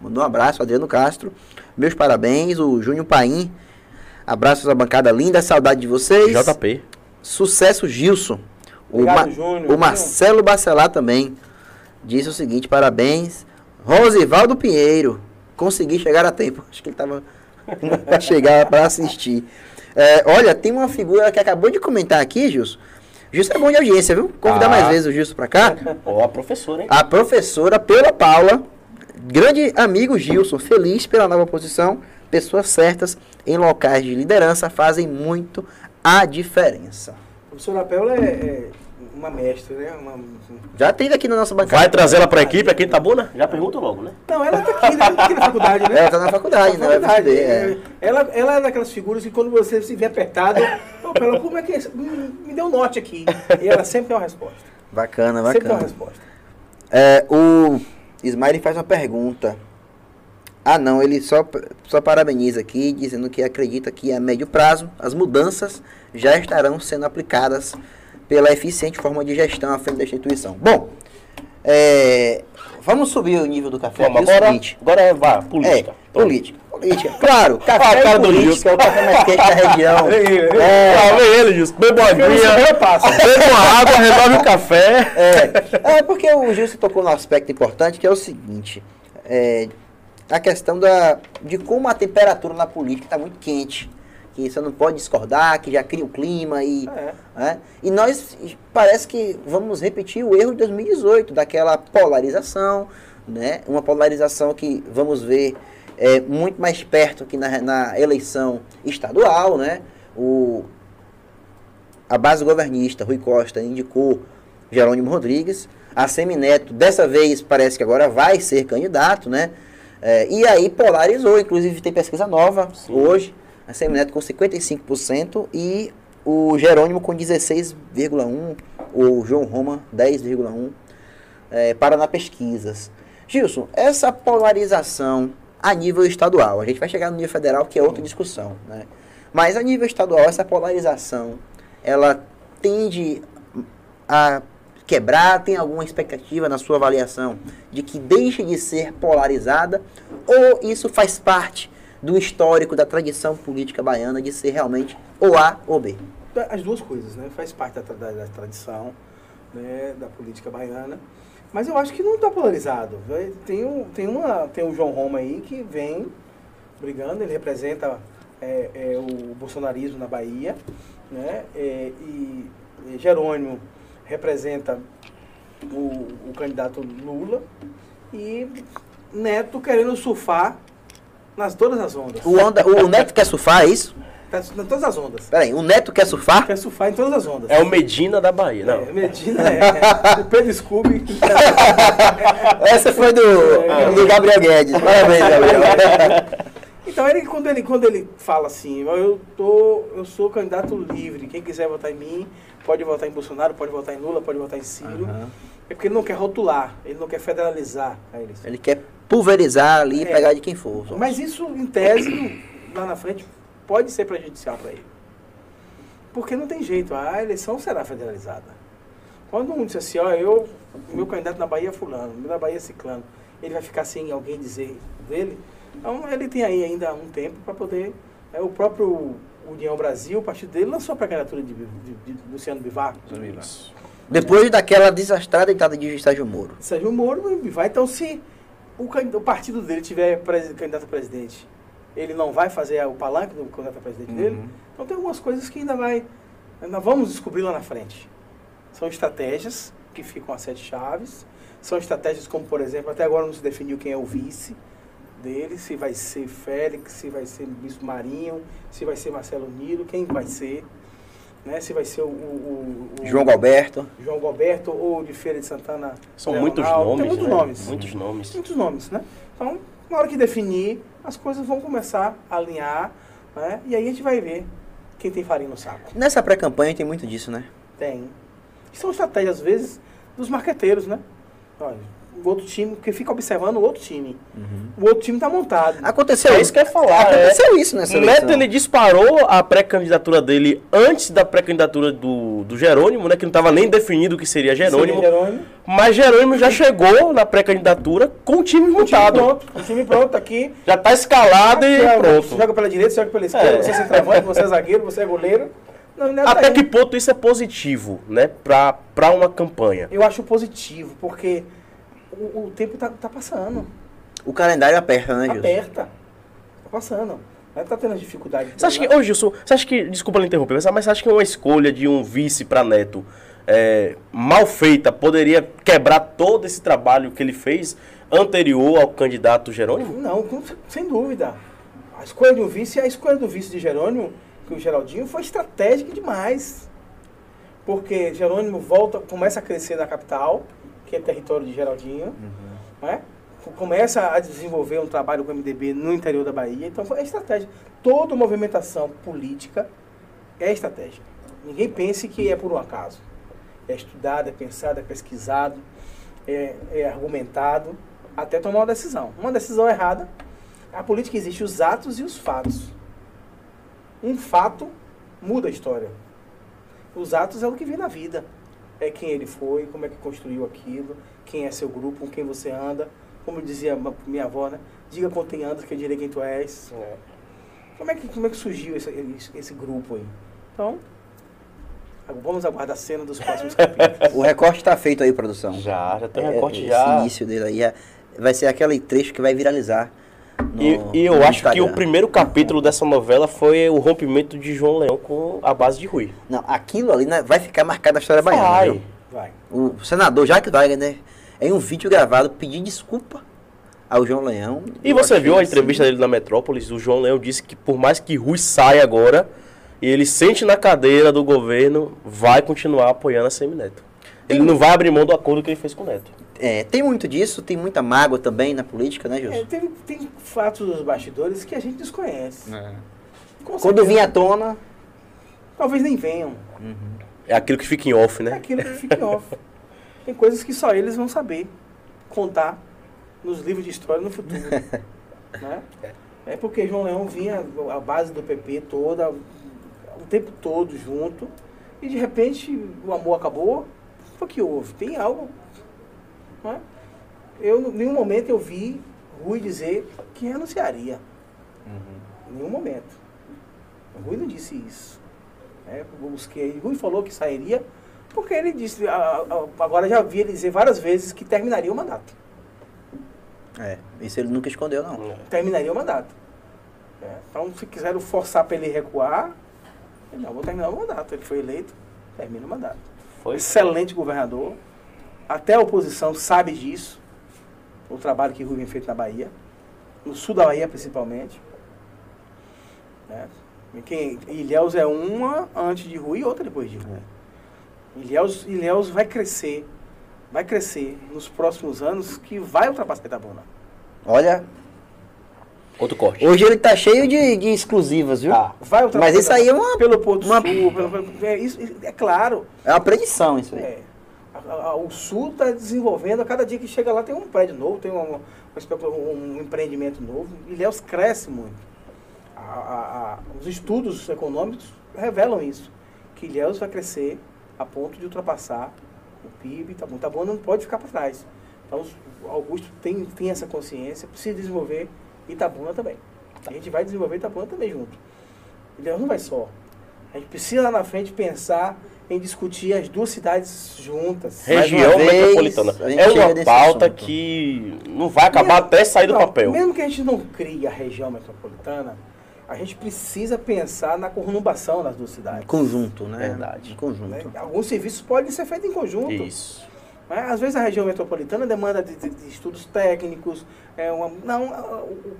Mandou um abraço, Adriano Castro. Meus parabéns, o Júnior Paim. Abraços à bancada linda, saudade de vocês. JP. Sucesso, Gilson. O, Obrigado, Ma- Júnior. o Marcelo Bacelar também disse o seguinte: parabéns. Rosivaldo Pinheiro. Consegui chegar a tempo. Acho que ele estava para chegar para assistir. É, olha, tem uma figura que acabou de comentar aqui, Gilson. Gilson é bom de audiência, viu? Convidar Ah. mais vezes o Gilson para cá. Ó, a professora, hein? A professora Paula Paula, grande amigo Gilson, feliz pela nova posição. Pessoas certas em locais de liderança fazem muito a diferença. A professora Péola é, é uma mestre, né? Uma- Já teve aqui na nossa bancada. Vai trazer ela pra equipe, é quem tá boa, né? Já pergunta logo, né? Não, ela tá aqui, né? Ela tá aqui na faculdade, né? Ela tá na faculdade, né? Vai faculdade. perceber, é. Ela, ela é daquelas figuras que quando você se vê apertado, ô, Péola, como é que é? isso? Me deu um norte aqui. E ela sempre tem uma resposta. Bacana, Sempre tem uma bacana. resposta. É, o Ismael faz uma pergunta. Ah, não, ele só, só parabeniza aqui, dizendo que acredita que a médio prazo as mudanças já estarão sendo aplicadas pela eficiente forma de gestão à frente da instituição. Bom, é, vamos subir o nível do café. Vamos, é agora, seguinte. agora é, vá, política. É, política. Política. Claro, Ah, café cara e do política é o café mais quente da região. É, Ah, vem ele, Gilson. Beba uma aguinha, beba uma água, resolve o café. É, é porque o Gilson tocou num aspecto importante que é o seguinte: é, a questão da, de como a temperatura na política está muito quente. Que você não pode discordar, que já cria o clima e. É. né? E nós parece que vamos repetir o erro de 2018, daquela polarização, né? Uma polarização que vamos ver é, muito mais perto que na, na eleição estadual, né? O, a base governista, Rui Costa, indicou Jerônimo Rodrigues. A Semineto, dessa vez, parece que agora vai ser candidato, né? É, e aí polarizou, inclusive tem pesquisa nova hoje. A Semineto com 55% e o Jerônimo com 16,1%, o João Roma 10,1% é, para na pesquisas. Gilson, essa polarização a nível estadual, a gente vai chegar no nível federal que é outra discussão, né? Mas a nível estadual, essa polarização, ela tende a quebrar? Tem alguma expectativa na sua avaliação de que deixe de ser polarizada? Ou isso faz parte do histórico, da tradição política baiana de ser realmente ou A ou B? As duas coisas, né? Faz parte da, da- da tradição né? da política baiana. Mas eu acho que não está polarizado. né? Tem, um, tem, uma, tem o João Roma aí que vem brigando, ele representa é, é, o bolsonarismo na Bahia, né? É, e e Jerônimo representa o, o candidato Lula e Neto querendo surfar nas todas as ondas. O, onda, o Neto quer surfar, é isso? Tá, Nas todas as ondas. Peraí, o Neto quer surfar? Quer surfar em todas as ondas. É o Medina da Bahia, não. É, Medina é, o Pedro Scooby. Essa foi do, do Gabriel Guedes. Parabéns, Gabriel. Então ele quando ele quando ele fala assim, eu tô eu sou candidato livre, quem quiser votar em mim, pode votar em Bolsonaro, pode votar em Lula, pode votar em Ciro. Aham. É porque ele não quer rotular, ele não quer federalizar a eleição. Ele quer pulverizar ali e É. pegar de quem for. Mas isso em tese lá na frente pode ser prejudicial para ele. Porque não tem jeito, a eleição será federalizada. Quando um diz assim, ó, eu, meu candidato na Bahia é fulano, meu na Bahia é ciclano, ele vai ficar sem alguém dizer dele, então ele tem aí ainda um tempo para poder. é, o próprio União Brasil, o partido dele, lançou a pré-candidatura de, de, de Luciano Bivar. Depois daquela desastrada entrada de Sérgio Moro. Sérgio Moro Bivar. Então, se o, o partido dele tiver candidato a presidente ele não vai fazer o palanque do candidato a presidente Uhum. dele. Então tem algumas coisas que ainda vai, ainda vamos descobrir lá na frente. São estratégias que ficam a sete chaves. São estratégias como, por exemplo, até agora não se definiu quem é o vice dele, se vai ser Félix, se vai ser Bispo Marinho, se vai ser Marcelo Nilo, quem vai ser, né? Se vai ser o, o- o- João Galberto. João Galberto ou de Feira de Santana. São Leonardo. muitos nomes. Tem muitos né? nomes. Muitos nomes. Muitos nomes, né? Então, na hora que definir, as coisas vão começar a alinhar, né? E aí a gente vai ver quem tem farinha no saco. Nessa pré-campanha tem muito disso, né? Tem. E são estratégias, às vezes, dos marqueteiros, né? Olha, o outro time, porque fica observando o outro time. O outro time tá montado. Aconteceu É isso que eu ia falar. Aconteceu isso nessa O Neto eleição. ele disparou a pré-candidatura dele antes da pré-candidatura do, do Jerônimo, né? Que não estava nem definido o que seria Jerônimo. Seria Jerônimo. Mas Jerônimo já chegou na pré-candidatura com o time O time montado. pronto. O time pronto tá aqui. Já tá escalado e Você pronto. joga pela direita, você joga pela esquerda, É. você é centroavante, você é zagueiro, você é goleiro. Não, é Até daí. que ponto isso é positivo, né? Pra, pra uma campanha. Eu acho positivo, porque o, o tempo tá, tá passando. O calendário aperta, né, Gilson? Aperta. Tá passando. Não tá tendo dificuldade. Você acha que, ô Gilson, você acha que, desculpa lhe interromper, mas você acha que uma escolha de um vice para Neto é, mal feita poderia quebrar todo esse trabalho que ele fez anterior ao candidato Jerônimo? Não, sem dúvida. A escolha de um vice, a escolha do vice de Jerônimo, que o Geraldinho, foi estratégica demais. Porque Jerônimo volta, começa a crescer na capital, que é território de Geraldinho, né? começa a desenvolver um trabalho com o MDB no interior da Bahia. Então, é estratégia. Toda movimentação política é estratégia. Ninguém pense que é por um acaso. É estudado, é pensado, é pesquisado, é, é argumentado, até tomar uma decisão. Uma decisão errada, a política existe os atos e os fatos. Um fato muda a história. Os atos é o que vem na vida. É quem ele foi, como é que construiu aquilo, quem é seu grupo, com quem você anda. Como dizia minha avó, né? Diga com quem andas que eu direi quem tu és. Como é que, como é que surgiu esse, esse, esse grupo aí? Então, vamos aguardar a cena dos próximos capítulos. O recorte tá feito aí, produção. Já, já tem um É, recorte esse já. início dele aí é- vai ser aquele trecho que vai viralizar. No- E, e eu acho que o primeiro capítulo dessa novela foi o rompimento de João Leão com a base de Rui. Não, aquilo ali né, vai ficar marcado na história baiana. Vai. Vai. O senador Jacques Wagner, em um vídeo gravado, pediu desculpa ao João Leão. E você viu a assim- entrevista dele na Metrópolis? O João Leão disse que por mais que Rui saia agora, e ele sente na cadeira do governo, vai continuar apoiando a Semineto. Ele não vai abrir mão do acordo que ele fez com o Neto. É, tem muito disso, tem muita mágoa também na política, né, É, Gilson? tem, tem fatos dos bastidores que a gente desconhece. Com Quando vinha à tona, Talvez nem venham. É aquilo que fica em off, É né? aquilo que fica em off. Tem coisas que só eles vão saber contar nos livros de história no futuro. né? É porque João Leão vinha, a base do PP toda, o tempo todo junto, e de repente o amor acabou. O que houve? Tem algo. Né? Eu, em nenhum momento eu vi Rui dizer que renunciaria. Em nenhum momento. O Rui não disse isso. né? Eu busquei. Rui falou que sairia, porque ele disse, a- a- agora já vi ele dizer várias vezes que terminaria o mandato. é, isso ele nunca escondeu, não. Terminaria o mandato. É, Então, se quiseram forçar para ele recuar, ele, não, vou terminar o mandato. Ele foi eleito, termina o mandato. Foi. Excelente governador. Até a oposição sabe disso. O trabalho que Rui vem feito na Bahia. No sul da Bahia, principalmente. Né? E Quem, Ilhéus é uma antes de Rui e outra depois de Rui. Ilhéus, Ilhéus vai crescer. Vai crescer nos próximos anos que vai ultrapassar Itabuna. Olha, Outro corte. hoje ele tá cheio de, de exclusivas, viu? Tá. Vai ultrapassar Mas isso aí é uma, pelo Porto uma- Sul. Pelo, pelo- é, isso, é claro. é uma predição isso aí. É. O Sul está desenvolvendo, a cada dia que chega lá tem um prédio novo, tem um, um empreendimento novo. Ilhéus cresce muito. A- a- a- os estudos econômicos revelam isso, que Ilhéus vai crescer a ponto de ultrapassar o PIB. Itabuna, Itabuna não pode ficar para trás. Então, Augusto tem, tem essa consciência, precisa desenvolver Itabuna também. A gente vai desenvolver Itabuna também junto. Ilhéus não vai só. A gente precisa lá na frente pensar em discutir as duas cidades juntas. Região uma vez, metropolitana. É uma pauta assunto. que não vai acabar até sair do Não, papel. Mesmo que a gente não crie a região metropolitana, a gente precisa pensar na conurbação das duas cidades. Conjunto, né? Verdade. Em conjunto. né? Alguns serviços podem ser feitos em conjunto. Isso. né? Às vezes a região metropolitana demanda de, de- de estudos técnicos, é uma, não,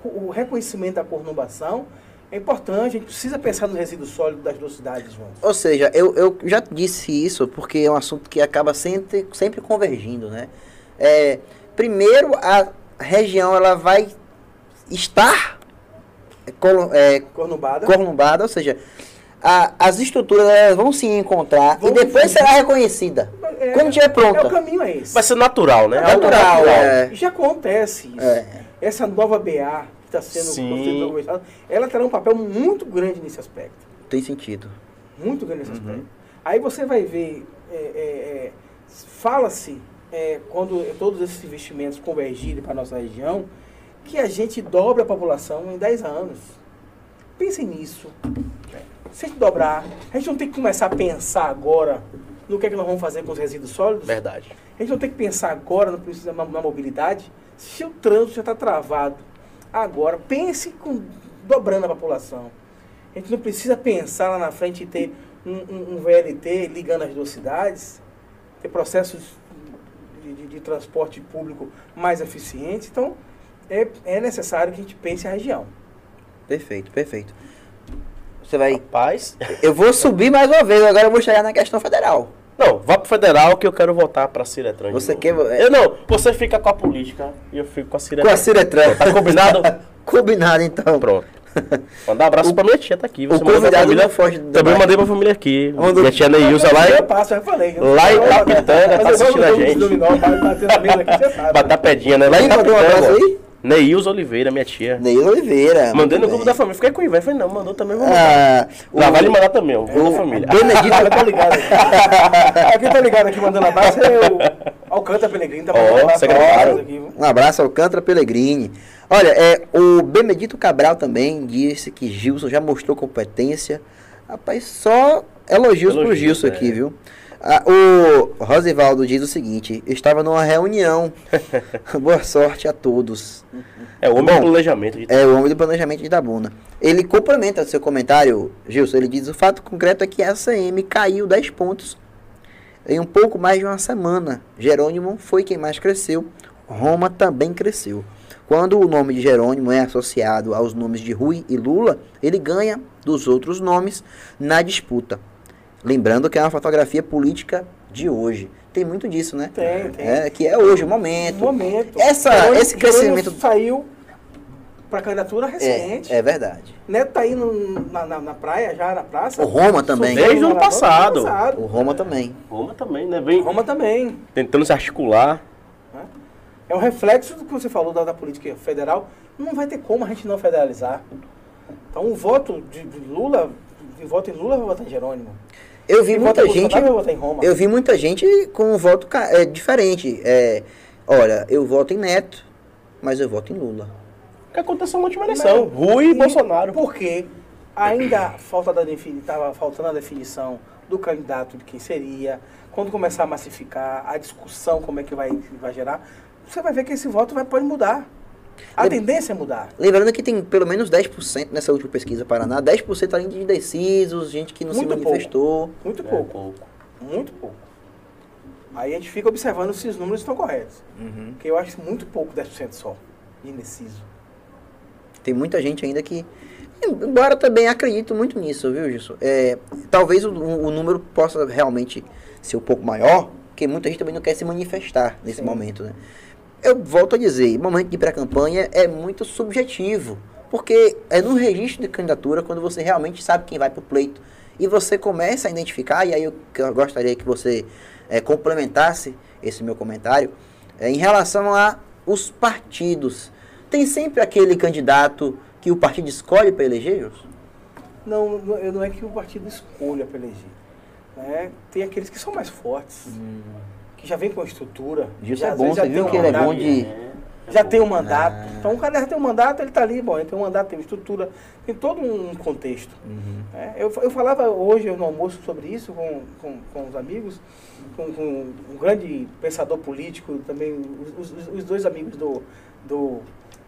o, o reconhecimento da conurbação é importante, a gente precisa pensar no resíduo sólido das duas cidades juntas. Ou seja, eu, eu já disse isso porque é um assunto que acaba sempre, sempre convergindo, né? É, primeiro, a região ela vai estar colo- é, Conurbada. conurbada, ou seja, a- as estruturas elas vão se encontrar Vão e depois se- será reconhecida. É- Quando estiver É, o pronta. caminho é esse. Vai ser natural, né? É natural, é. Já acontece isso. É. Essa nova BA que está sendo Sim. conversada, ela terá um papel muito grande nesse aspecto. Tem sentido. Muito grande nesse Uhum. aspecto. Aí você vai ver, é, é, é, fala-se, é, quando todos esses investimentos convergirem para a nossa região, que a gente dobra a população em 10 anos. Pensem nisso. Se a gente dobrar, a gente não tem que começar a pensar agora no que é que nós vamos fazer com os resíduos sólidos. Verdade. A gente não tem que pensar agora no precisa na, na mobilidade. Se o trânsito já está travado agora, pense com, dobrando a população. A gente não precisa pensar lá na frente em ter um, um- um VLT ligando as duas cidades, ter processos de, de- de transporte público mais eficientes. Então, é, é necessário que a gente pense a região. Perfeito, perfeito. Você vai. Rapaz. Eu vou subir mais uma vez, agora eu vou chegar na questão federal. Não, vá pro federal que eu quero voltar pra Ciretran. Você quer- Eu não, você fica com a política e eu fico com a Ciretran. Com a Ciretran. Tá combinado? Combinado, então. Pronto. Mandar abraço pra minha tia, tá aqui. o Você mandou pra convidado família, não foge do Também mandei pra família aqui. Mandou- Minha tia Neilza lá eu em passo, já falei. lá em Capitanga, tá eu assistindo a gente. dominó, vai bater na mesa aqui, você sabe. Batapedinha, né? Lá em mandou um abraço aí? Neilza Oliveira, minha tia. Ney Oliveira. Mandei no grupo da família. Fiquei com inveja. Falei, não, mandou também, vou mandar. Ah, Lá, o- vai lhe mandar também. O grupo da família. Benedito. Ah, tá ligado aqui. Aqui tá ligado aqui, mandando abraço, é o Alcântara Pellegrini. Tá viu? Um abraço ao Alcântara Pellegrini. Olha, é, o Benedito Cabral também disse que Gilson já mostrou competência. Rapaz, só elogios, pro Elogios, Gilson é. aqui, viu? Ah, o Rosivaldo diz o seguinte: estava numa reunião. Boa sorte a todos. É o homem Bom, do planejamento. de- É o homem do planejamento de Itabuna. Ele complementa seu comentário, Gilson. Ele diz: o fato concreto é que a ACM caiu 10 pontos em um pouco mais de uma semana. Jerônimo foi quem mais cresceu. Roma também cresceu. Quando o nome de Jerônimo é associado aos nomes de Rui e Lula, ele ganha dos outros nomes na disputa. Lembrando que é uma fotografia política de hoje. Tem muito disso, né? Tem, tem. É, que é hoje, o momento. No momento. Essa- Jerônimo- esse crescimento- Jerônimo saiu pra candidatura recente. É, é verdade. Neto tá aí no- na, na, na praia, já na praça. O Roma também. Desde o ano passado. ano passado. O Roma também. Roma também, né? Vem Roma também. tentando se articular. É um reflexo do que você falou da, da política federal. Não vai ter como a gente não federalizar. Então, o voto de, de Lula, de voto em Lula, vai votar em Jerônimo. Eu vi muita gente. Eu vi muita gente com um voto é, diferente. É, olha, eu voto em Neto, mas eu voto em Lula. O que aconteceu na última eleição? Mas- Rui e Bolsonaro. Porque ainda falta da defini- tava faltando a definição do candidato de quem seria. Quando começar a massificar, a discussão como é que vai, vai gerar, você vai ver que esse voto vai, pode mudar. A tendência é mudar. Lembrando que tem pelo menos 10% nessa última pesquisa Paraná, 10% além de indecisos, gente que não Muito se pouco. manifestou. Muito É, pouco. pouco. Muito pouco. Aí a gente fica observando se os números estão corretos. Porque eu acho muito pouco 10% só. de Indeciso. Tem muita gente ainda que. Embora eu também acredito muito nisso, viu, Gilson? É, talvez o, o número possa realmente ser um pouco maior, porque muita gente também não quer se manifestar nesse Sim. momento, né? Eu volto a dizer, momento de pré-campanha é muito subjetivo, porque é no registro de candidatura quando você realmente sabe quem vai para o pleito e você começa a identificar, e aí eu, eu gostaria que você é, complementasse esse meu comentário, é, em relação a os partidos. Tem sempre aquele candidato que o partido escolhe para eleger, Gilson? Não, não não é que o partido escolha para eleger. Né? Tem aqueles que são mais fortes, que já vem com a estrutura. Já, é bom, você viu que ele é bom de- já tem um mandato. Então o cara já tem um mandato, ele está ali, bom, ele tem um mandato, tem uma estrutura, tem todo um contexto. Uhum. É, eu, eu falava hoje no almoço sobre isso com, com, com os amigos, com, com um grande pensador político, também os, os- os dois amigos do, do,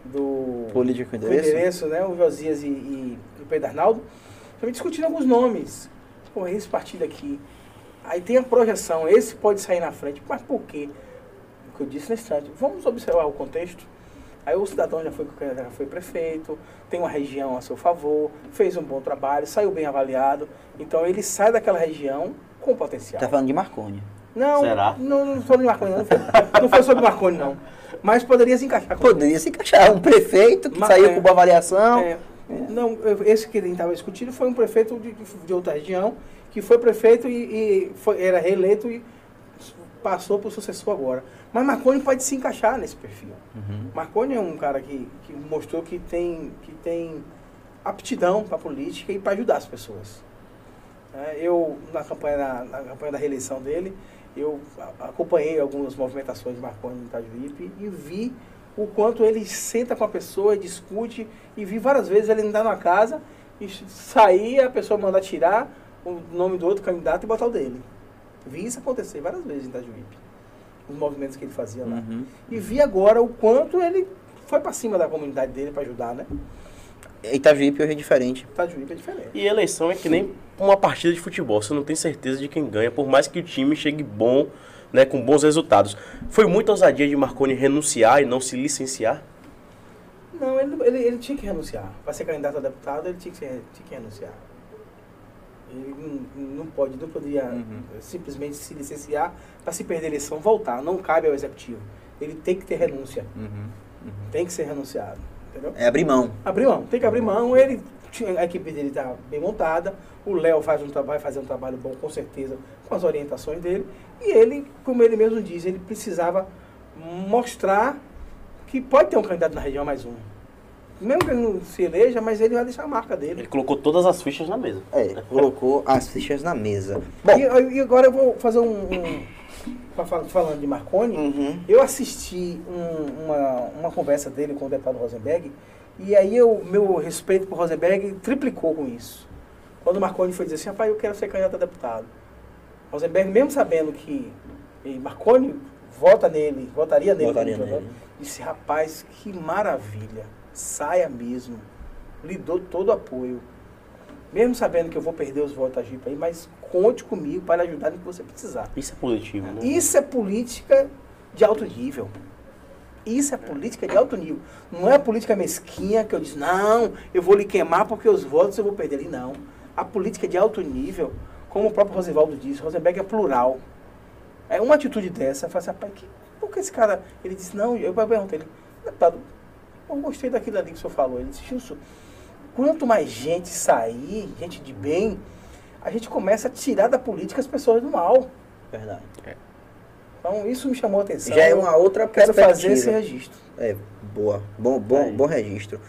do Político endereço? endereço, né? O Josias e, e, e o Pedro Arnaldo, também discutindo alguns nomes. Pô, esse partido aqui. Aí tem a projeção, esse pode sair na frente. Mas por quê? O que eu disse nesse instante. Vamos observar o contexto. Aí o cidadão já foi, já foi prefeito, tem uma região a seu favor, fez um bom trabalho, saiu bem avaliado. Então ele sai daquela região com potencial. Tá falando de Marconi. Não, Será? não, não foi de Marconi, não. Não foi, não foi sobre Marconi, não. Mas poderia se encaixar Poderia se encaixar. Um prefeito que Mas, saiu é. com boa avaliação. É, não, eu- esse que ele estava discutindo foi um prefeito de, de outra região, que foi prefeito e, e foi- era reeleito e passou para o sucessor agora. Mas Marconi pode se encaixar nesse perfil. Uhum. Marconi é um cara que, que mostrou que tem, que tem aptidão para política e para ajudar as pessoas. É, eu, na campanha, na, na campanha da reeleição dele, eu acompanhei algumas movimentações de Marconi no Itajuípe e vi o quanto ele senta com a pessoa, discute, e vi várias vezes ele entrar numa casa e sair, a pessoa mandar tirar o nome do outro candidato e botar o dele. Vi isso acontecer várias vezes em Itajuípe. Os movimentos que ele fazia lá. Uhum. E vi agora o quanto ele foi para cima da comunidade dele para ajudar, né? Itajuípe hoje é diferente. Itajuípe é diferente. E eleição é que nem uma partida de futebol, você não tem certeza de quem ganha, por mais que o time chegue bom, né, com bons resultados. Foi muita ousadia de Marconi renunciar e não se licenciar? Não, ele, ele, ele tinha que renunciar. Para ser candidato a deputado, ele tinha que, tinha que renunciar. Ele não, pode, não poderia Uhum. simplesmente se licenciar para se perder a eleição, voltar. Não cabe ao executivo. Ele tem que ter renúncia. Tem que ser renunciado. Entendeu? É abrir mão. Abrir mão, tem que abrir mão. Ele, a equipe dele está bem montada. O Léo faz um trabalho, fazer um trabalho bom, com certeza, com as orientações dele. E ele, como ele mesmo diz, ele precisava mostrar que pode ter um candidato na região mais um. Mesmo que ele não se eleja, mas ele vai deixar a marca dele. Ele colocou todas as fichas na mesa. É, colocou as fichas na mesa. Bom, E, e agora eu vou fazer um. um falando de Marconi, uhum. Eu assisti um- uma, uma conversa dele com o deputado Rosenberg, e aí eu, meu respeito por Rosenberg triplicou com isso. Quando o Marconi foi dizer assim, rapaz, eu quero ser candidato a deputado. Rosenberg, mesmo sabendo que Marconi vota nele, votaria nele, Votaria como nele. disse, rapaz, que maravilha, saia mesmo. Lhe dou todo o apoio. Mesmo sabendo que eu vou perder os votos a Jipa aí, mas conte comigo para lhe ajudar no que você precisar. Isso é positivo, né? Isso é política de alto nível. Isso é política de alto nível. Não é política mesquinha que eu disse, não, eu vou lhe queimar porque os votos eu vou perder ali. Não. A política de alto nível, como o próprio Rosenvaldo disse, Rosenberg é plural. É uma atitude dessa, eu falo assim, rapaz, que, por que esse cara. Ele disse, não, eu perguntei ele, deputado, eu gostei daquilo ali que o senhor falou. Ele disse, Gilson, quanto mais gente sair, gente de bem, a gente começa a tirar da política as pessoas do mal. Verdade. Então isso me chamou a atenção. Já é uma outra Eu quero fazer esse registro. É, boa. Bom, bom, Aí. bom registro.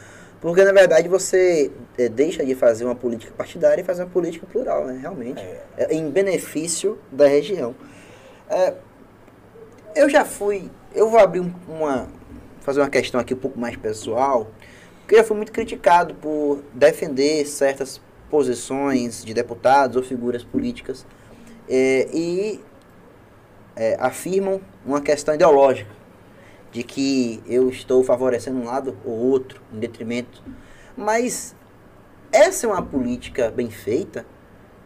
Porque, na verdade, você é, deixa de fazer uma política partidária e faz uma política plural, né? Realmente. É, em benefício da região. É, eu já fui... Eu vou abrir um- uma... Fazer uma questão aqui um pouco mais pessoal. Porque eu fui muito criticado por defender certas posições de deputados ou figuras políticas. é, e é, afirmam uma questão ideológica de que eu estou favorecendo um lado ou outro em detrimento. Mas essa é uma política bem feita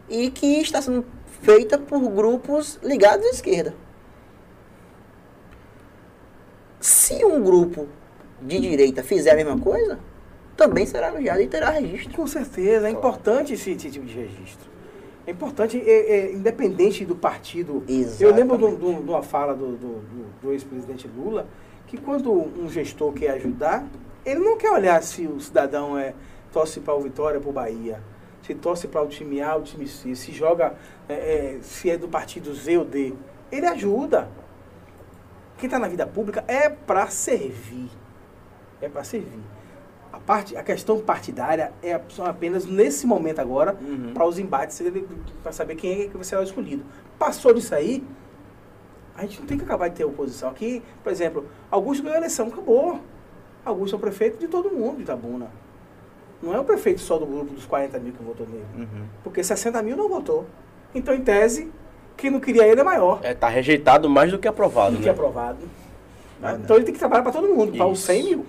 e que está sendo feita por grupos ligados à esquerda. Se um grupo de direita fizer a mesma coisa, também será elogiado e terá registro. Com certeza, é importante esse, esse tipo de registro. É importante, é, é, independente do partido. Eu lembro de, um- um- uma fala do, do- do- ex-presidente Lula, que quando um gestor quer ajudar, ele não quer olhar se o cidadão é, torce para o Vitória para o Bahia, se torce para o time A ou o time C, se joga, é, é, se é do partido Z ou D. Ele ajuda. Quem está na vida pública é para servir. É para servir. A, parte, a questão partidária é só apenas nesse momento agora Uhum. para os embates, para saber quem é que será o escolhido. Passou disso aí, A gente não tem que acabar de ter oposição. Aqui, por exemplo, Augusto ganhou a eleição, acabou. Augusto é o prefeito de todo mundo de Itabuna. Não é o prefeito só do grupo dos 40 mil que votou nele. Uhum. Porque 60 mil não votou. Então, em tese, quem não queria ele é maior É, tá rejeitado mais do que aprovado, do que né? aprovado. Verdade. Então, ele tem que trabalhar para todo mundo, para os Isso. 100 mil.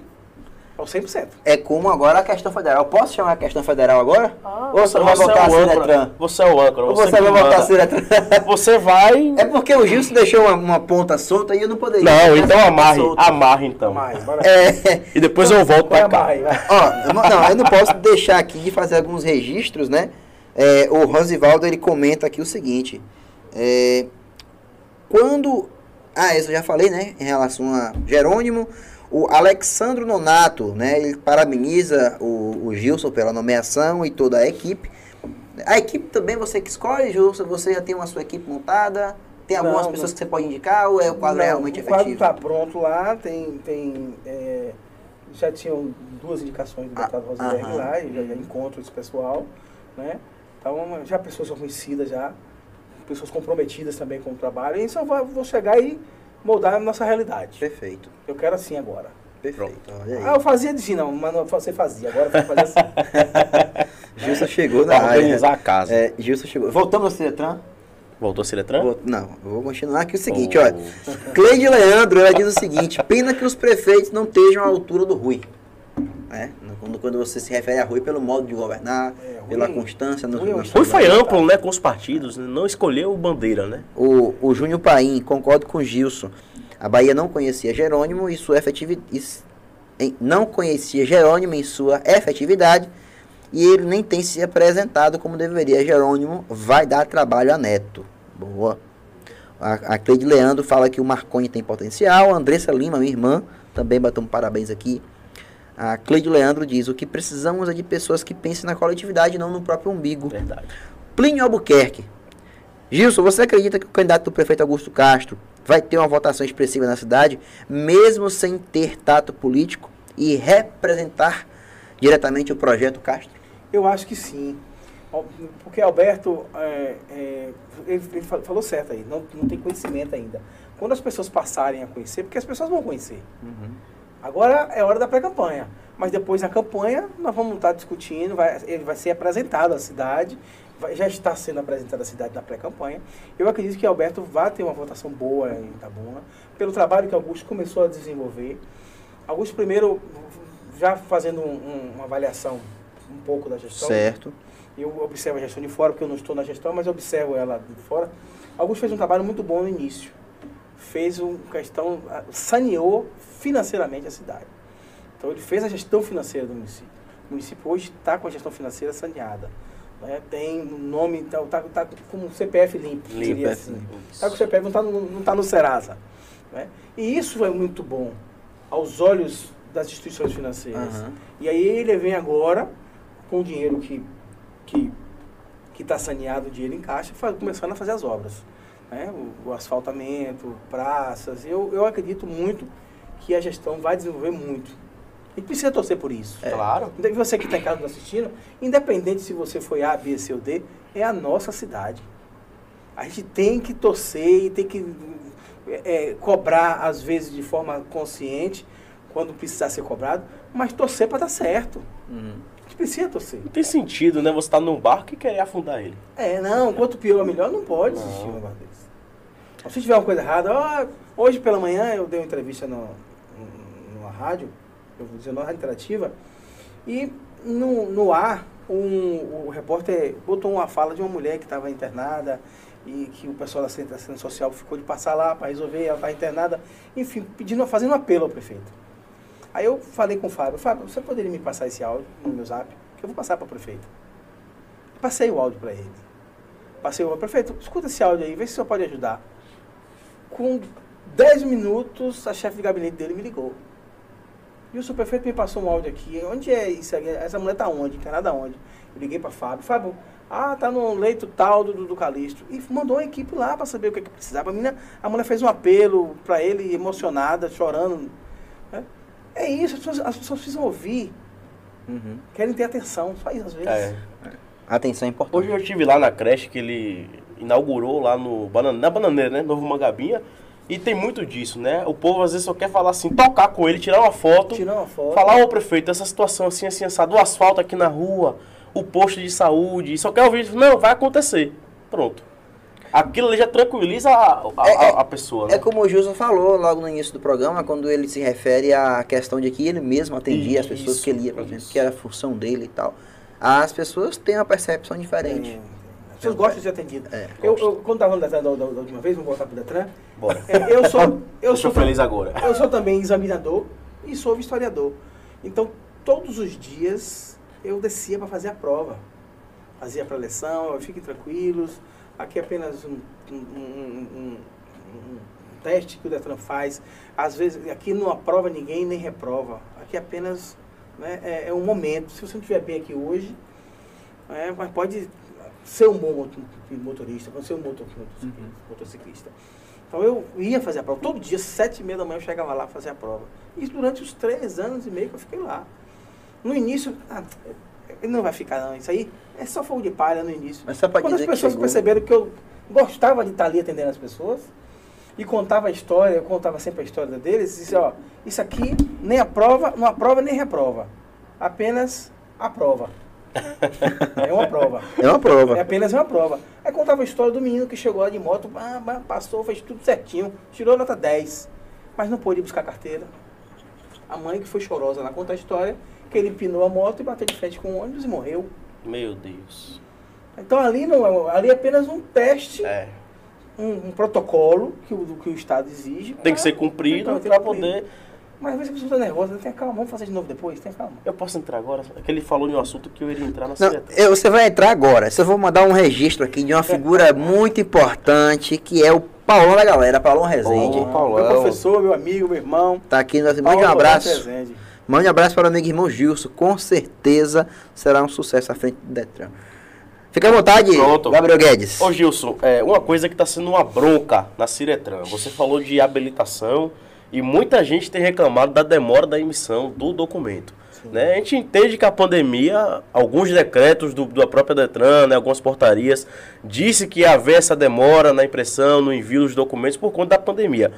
Para os 100%. É como agora a questão federal. Posso chamar a questão federal agora? Ah, Ou você vai votar é. Ciretran? Você é o âncora. Ou Você, você que vai votar Ciretran? Você vai... É porque o Gilson deixou uma, uma ponta solta e eu não poderia. Não, então amarre. Amarre, então. Bora. É, E depois eu volto Põe pra a barra cá. ó, eu não- não, eu não posso deixar aqui de fazer alguns registros, né? É, o Rosivaldo ele comenta aqui o seguinte: é, quando. Ah, isso eu já falei, né? Em relação a Jerônimo. O Alexandro Nonato, né? Ele parabeniza o, o Gilson pela nomeação e toda a equipe. A equipe também você que escolhe, Gilson? Você já tem uma sua equipe montada? Tem algumas Não, pessoas não. que você pode indicar ou é o quadro Não, realmente o quadro efetivo? está pronto lá, tem, tem é, já tinham duas indicações do Ah, deputado Rosenberg aham. lá, e já, já encontro esse pessoal, né? Então, já pessoas são conhecidas já, pessoas comprometidas também com o trabalho, e só vou, vou chegar e moldar a nossa realidade. Perfeito, Eu quero assim agora. perfeito. Ah, eu fazia de não, mas não, você fazia, agora eu vou fazer assim. Gilson chegou na área. organizar a casa. É, Gilson chegou. Voltamos ao Ciretran? Voltou a Ciretran? Vou- Não, eu vou continuar aqui o seguinte, Oh. olha. Cleide Leandro, ela diz o seguinte, pena que os prefeitos não estejam à altura do Rui. Né? Quando, quando você se refere a Rui pelo modo de governar, É, Rui- pela constância no, Rui é no Rui foi amplo, né, com os partidos, né? não escolheu bandeira, né? O, o Júnior Paim, concordo com o Gilson. A Bahia não conhecia Jerônimo e sua efetividade. Não conhecia Jerônimo em sua efetividade e ele nem tem se apresentado como deveria. Jerônimo vai dar trabalho a Neto. Boa. A, a Cleide Leandro fala que o Marconi tem potencial. A Andressa Lima, minha irmã, também bateu um parabéns aqui. A Cleide Leandro diz: o que precisamos é de pessoas que pensem na coletividade, não no próprio umbigo. Verdade. Plínio Albuquerque. Gilson, você acredita que o candidato do prefeito Augusto Castro vai ter uma votação expressiva na cidade, mesmo sem ter tato político e representar diretamente o projeto Castro? Eu acho que sim. Porque Alberto, é, é, ele, ele fa- falou certo aí, não, não tem conhecimento ainda. Quando as pessoas passarem a conhecer, porque as pessoas vão conhecer. Agora é hora da pré-campanha. Mas depois da campanha, nós vamos estar discutindo, vai, ele vai ser apresentado à cidade, vai- já está sendo apresentado à cidade na pré-campanha. Eu acredito que Alberto vai ter uma votação boa em Itabuna, pelo trabalho que Augusto começou a desenvolver. Augusto, primeiro, já fazendo um- um- uma avaliação um pouco da gestão, Certo. eu observo a gestão de fora, porque eu não estou na gestão, mas observo ela de fora. Augusto fez um trabalho muito bom no início. Fez uma questão, saneou financeiramente a cidade. Então ele fez a gestão financeira do município. O município hoje está com a gestão financeira saneada. né? Tem o nome, está tá, tá com o CPF limpo. Limpo, seria é, assim. Tá com o CPF, não está no, não tá no Serasa. né? E isso é muito bom aos olhos das instituições financeiras. Aham. E aí ele vem agora com o dinheiro que que que está saneado, o dinheiro em caixa, fa- começando a fazer as obras, né? O, o asfaltamento, praças. Eu eu acredito muito que a gestão vai desenvolver muito. A gente precisa torcer por isso. Claro. E Você que está em casa nos assistindo, independente se você foi A, B, C ou D, é a nossa cidade. A gente tem que torcer e tem que é, é, cobrar, às vezes, de forma consciente, quando precisar ser cobrado, mas torcer para dar certo. Uhum. A gente precisa torcer. Não tem sentido, né? Você tá num barco e querer afundar ele. É, não, quanto pior melhor, não pode existir um negócio desse. Então, Se tiver uma coisa errada, ó, hoje pela manhã eu dei uma entrevista no, rádio, eu vou dizer, numa rádio interativa, e no, no ar, um, o repórter botou uma fala de uma mulher que estava internada e que o pessoal da assistência social ficou de passar lá para resolver, ela estava internada, enfim, pedindo, fazendo um apelo ao prefeito. Aí eu falei com o Fábio, Fábio, você poderia me passar esse áudio no meu zap? Que eu vou passar para o prefeito. Passei o áudio para ele. Passei o áudio, prefeito, escuta esse áudio aí, vê se o senhor pode ajudar. Com 10 minutos, a chefe de gabinete dele me ligou. E o seu prefeito me passou um áudio aqui. Onde é isso? Essa mulher tá onde? Encanada onde? Eu liguei para Fábio. Fábio, ah, tá no leito tal do, do, Calixto. E mandou uma equipe lá para saber o que, é que precisava. A, menina, a mulher fez um apelo para ele, emocionada, chorando. né? É isso, as pessoas, as pessoas precisam ouvir, Uhum. querem ter atenção, só isso às vezes. É. Atenção é importante. Hoje eu estive lá na creche que ele inaugurou lá no na Bananeira, né? Novo Mangabinha. E tem muito disso, né? O povo às vezes só quer falar assim, tocar com ele, tirar uma foto, Tirar uma foto. falar, ô prefeito, essa situação assim, assim, assado, o asfalto aqui na rua, o posto de saúde, só quer ouvir, não, vai acontecer. Pronto. Aquilo ali já tranquiliza a, a, É- é- a- a pessoa, né? É como o Gilson falou logo no início do programa, quando ele se refere à questão de que ele mesmo atendia as pessoas Isso, que ele ia, por exemplo, isso. que era a função dele e tal. As pessoas têm uma percepção diferente. As pessoas gostam de ser atendidas. É, eu, eu, quando estava no Detran da, da- da última vez, vamos voltar para o Detran, Bora. é, eu sou, eu, Eu sou feliz agora. Eu sou também examinador e sou historiador. Então, todos os dias eu descia para fazer a prova. Fazia a preleção, fiquem tranquilos. Aqui é apenas um, um- um- um- um teste que o Detran faz. Às vezes, aqui não aprova ninguém nem reprova. Aqui é apenas né, é, é um momento. Se você não estiver bem aqui hoje, é, mas pode ser um bom moto- motorista, ser um moto- motociclista. Então eu ia fazer a prova. Todo dia, sete e meia da manhã, eu chegava lá fazer a prova. Isso durante os três anos e meio que eu fiquei lá. No início, ah, ele não vai ficar não. Isso aí é só fogo de palha no início. Mas só Quando as que pessoas chegou. perceberam que eu gostava de estar ali atendendo as pessoas e contava a história, eu contava sempre a história deles, disse, ó, isso aqui nem aprova, não aprova nem reprova. Apenas aprova. É uma prova. É uma prova. É apenas uma prova. Aí contava a história do menino que chegou lá de moto, passou, fez tudo certinho, tirou nota 10, mas não pôde buscar carteira. A mãe que foi chorosa lá conta a história, que ele empinou a moto e bateu de frente com o ônibus e morreu. Meu Deus. Então ali não é, ali é apenas um teste, É. um, um protocolo que o, que o Estado exige. Tem que ser cumprido tem para poder. Mas às vezes a pessoa está nervosa, tenha calma, vamos fazer de novo depois, tenha calma. Eu posso entrar agora? É que ele falou em um assunto que eu iria entrar na Não, Ciretran. eu- você vai entrar agora. Eu vou mandar um registro aqui de uma figura muito importante, que é o Paulão da galera, Paulão Rezende. Ô, Paulão. Meu professor, meu amigo, meu irmão. Tá aqui, nós mande um abraço. Mande um abraço para o amigo irmão Gilson. Com certeza será um sucesso à frente do Detran. Fica à vontade, Pronto. Gabriel Guedes. Ô Gilson, é, uma coisa que está sendo uma bronca na Ciretran. Você falou de habilitação e muita gente tem reclamado da demora da emissão do documento. Né? A gente entende que a pandemia, alguns decretos do, da própria Detran, né, algumas portarias, disse que ia haver essa demora na impressão, no envio dos documentos por conta da pandemia.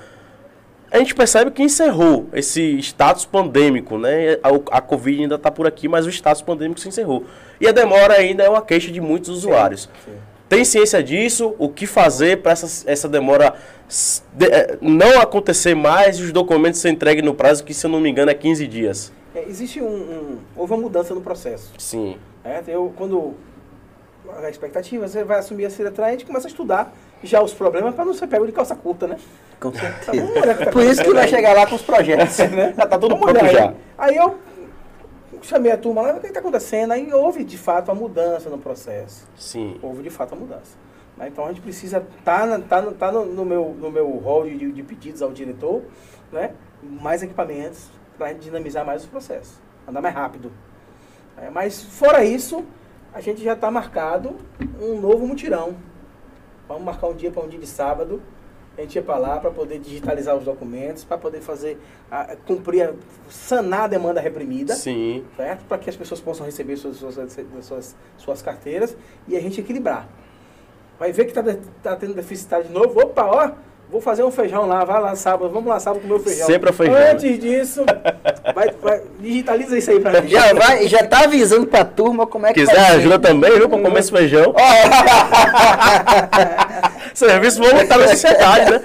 A gente percebe que encerrou esse status pandêmico, né? A, a Covid ainda está por aqui, mas o status pandêmico se encerrou. E a demora ainda é uma queixa de muitos usuários. sim. Tem ciência disso? O que fazer para essa, essa demora de- eh, não acontecer mais e os documentos serem entregues no prazo, que se eu não me engano é 15 dias? É, existe um, um- Houve uma mudança no processo. Sim. né? Eu, quando a expectativa, você vai assumir a Ciretran, a gente começa a estudar já os problemas para não ser pego de calça curta, né? Com certeza. tá Por isso que vai chegar lá com os projetos. né? Já tá pronto olhar já. Aí eu chamei a turma lá, o que está acontecendo? Aí houve de fato a mudança no processo. Sim. Houve de fato a mudança. Né? Então a gente precisa tá, na- tá, no- tá no, no meu no meu rol de, de pedidos ao diretor, né? Mais equipamentos para dinamizar mais os processos, andar mais rápido. É, mas fora isso, a gente já está marcado um novo mutirão. Vamos marcar um dia para um dia de sábado. A gente ia para lá para poder digitalizar os documentos, para poder fazer, a- cumprir, a- sanar a demanda reprimida Sim. certo? Para que as pessoas possam receber suas, suas, suas, suas carteiras e a gente equilibrar. Vai ver que está tá tendo deficitário de novo. Opa, ó, vou fazer um feijão lá, vai lá sábado, vamos lá sábado comer o feijão. Sempre é feijão, né? Antes disso, vai, vai- digitaliza isso aí para gente. Já, vai, já tá avisando pra turma como é que Quiser ajuda também, viu, para comer esse feijão. Serviço voluntário da sociedade, né?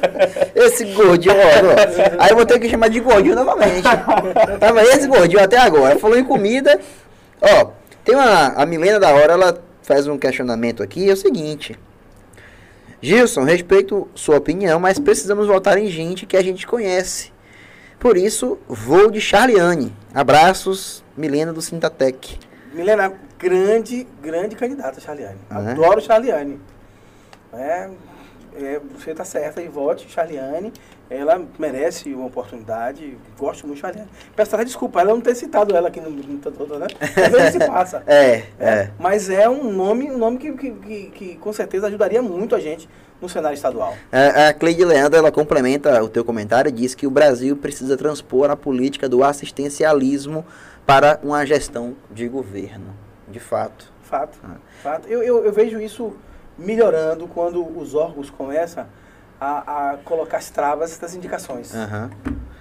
Esse gordinho, ó. Aí eu vou ter que chamar de gordinho novamente. Tava esse gordinho até agora. Falou em comida. Ó, tem uma. A Milena da hora, ela faz um questionamento aqui, é o seguinte. Gilson, respeito sua opinião, mas precisamos votar em gente que a gente conhece. Por isso, vou de Charliane. Abraços, Milena do Sintatec. Milena, grande, grande candidata, Charliane. Ah, é? Adoro Charliane. É, é, você está certa e vote Charliane. Ela merece uma oportunidade. Gosto muito de Charliane. Peço até desculpa ela não ter citado ela aqui no, todo, né? Às vezes se passa. É, é. Mas é um nome, um nome que, que, que, que com certeza ajudaria muito a gente no cenário estadual. A, a Cleide Leandro, ela complementa o teu comentário e diz que o Brasil precisa transpor a política do assistencialismo para uma gestão de governo. De fato. Fato. Ah. fato. Eu, eu, eu vejo isso melhorando quando os órgãos começam a, a colocar as travas das indicações. Aham.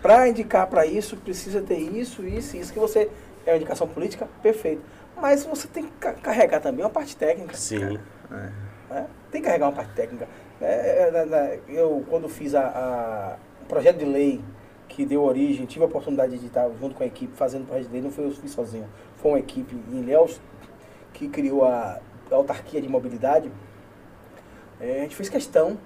Para indicar para isso, precisa ter isso, isso, isso que você é uma indicação política, perfeito. Mas você tem que ca- carregar também uma parte técnica. Sim. né? Tem que carregar uma parte técnica. É, é, eu, quando fiz a, a- projeto de lei que deu origem, tive a oportunidade de estar junto com a equipe fazendo o projeto de lei, não foi eu fiz sozinho, foi uma equipe em Ilhéus que criou a, a autarquia de mobilidade. É, a gente fez questão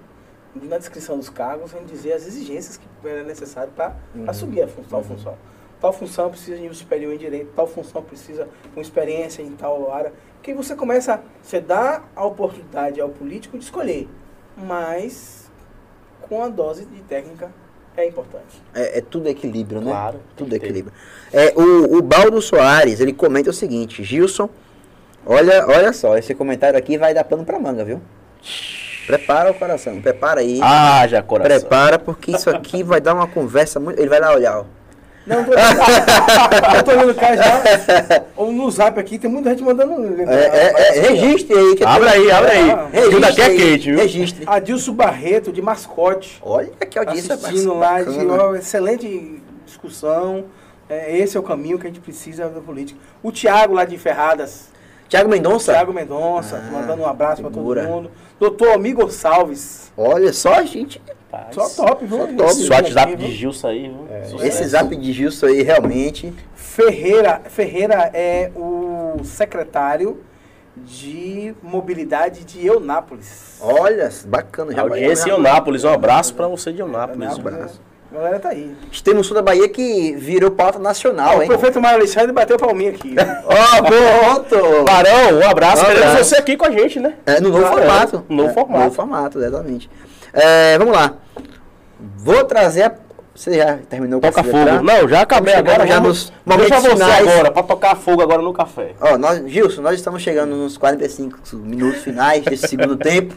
de, na descrição dos cargos, a gente dizer as exigências que era necessário para Uhum. assumir a fun- tal função. Tal função precisa de nível superior em direito, tal função precisa de uma experiência em tal área. Que você começa, você dá a oportunidade ao político de escolher, mas com a dose de técnica é importante. É, é tudo equilíbrio, né? Claro, Tudo equilíbrio. É, o, o Baldo Soares, ele comenta o seguinte, Gilson, olha, olha só, esse comentário aqui vai dar pano pra manga, viu? Prepara o coração, prepara aí. Ah, já coração. prepara, porque isso aqui vai dar uma conversa muito. Ele vai lá olhar, ó. Não, tô eu tô olhando o cara já. Ou no zap aqui, tem muita gente mandando. É, é, é, registre aí. Que Abre aí, abre aí. Ah, Tudo aqui é quente, viu? Registre. Adilson Barreto, de mascote. Olha que audiência assistindo lá, de, ó, excelente discussão. É, esse é o caminho que a gente precisa da política. O Tiago lá de Ferradas, Tiago Mendonça. Tiago Mendonça, Ah, mandando um abraço para todo mundo. Doutor Amigo Salves, Olha só, gente. Rapaz, só top, viu? top. Esse WhatsApp de Gilson aí, viu? Sucesso. Esse zap de Gilson aí, realmente. Ferreira, Ferreira é o secretário de mobilidade de Eunápolis. Olha, bacana. Já Audiência Eunápolis. Um abraço pra você de Eunápolis. Eunápolis, viu? abraço. A galera tá aí. Temos sul da Bahia que virou pauta nacional, o hein? prefeito Mário Alexandre bateu palminha aqui. Ó, pronto! Barão, um abraço. Um Queremos abraço. você aqui com a gente, né? É, no novo Ah, é. formato. No novo É, formato. Novo formato, exatamente. É, vamos lá. Vou trazer a... Você já terminou Toca fogo. letra? Não, já acabei agora. já vamos- nos momentos Deixa você finais. agora, pra tocar fogo agora no café. Ó, nós, Gilson, nós estamos chegando nos 45 minutos finais desse segundo tempo.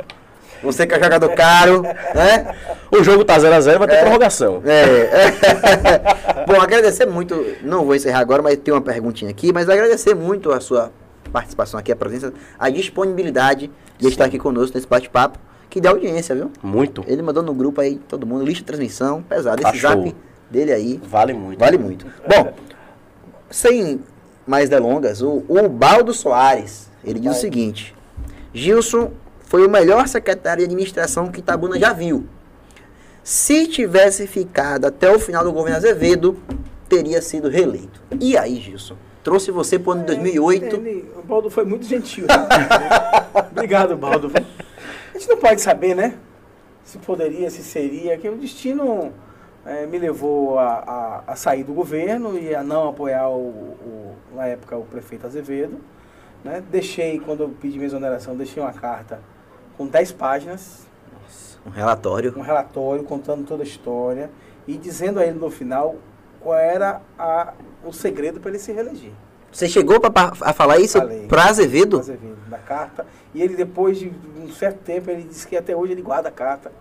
Você que é jogador caro, né? O jogo tá 0x0, vai ter É. prorrogação. É. Bom, agradecer muito, não vou encerrar agora, mas tem uma perguntinha aqui, mas agradecer muito a sua participação aqui, a presença, a disponibilidade de estar aqui conosco nesse bate-papo, que dá audiência, viu? Muito. Ele mandou no grupo aí, todo mundo, lista de transmissão, pesado. Esse show. zap dele aí Vale muito. vale muito. Bom, sem mais delongas, o, o Baldo Soares, ele diz o seguinte: Gilson foi o melhor secretário de administração que Itabuna já viu. Se tivesse ficado até o final do governo Azevedo, teria sido reeleito. E aí, Gilson? Trouxe você pro ano de 2008. Ele- o Baldo foi muito gentil. Obrigado, Baldo. A gente não pode saber, né? Se poderia, se seria, que o destino eh, me levou a, a- a sair do governo e a não apoiar, o, o- na época, o prefeito Azevedo. Né? Deixei, quando eu pedi minha exoneração, deixei uma carta com 10 páginas, Um relatório. um relatório contando toda a história e dizendo a ele no final qual era a- o segredo para ele se reeleger. Você chegou pra, a falar isso pra Azevedo? Azevedo, da carta. E ele, depois de um certo tempo, ele disse que até hoje ele guarda a carta.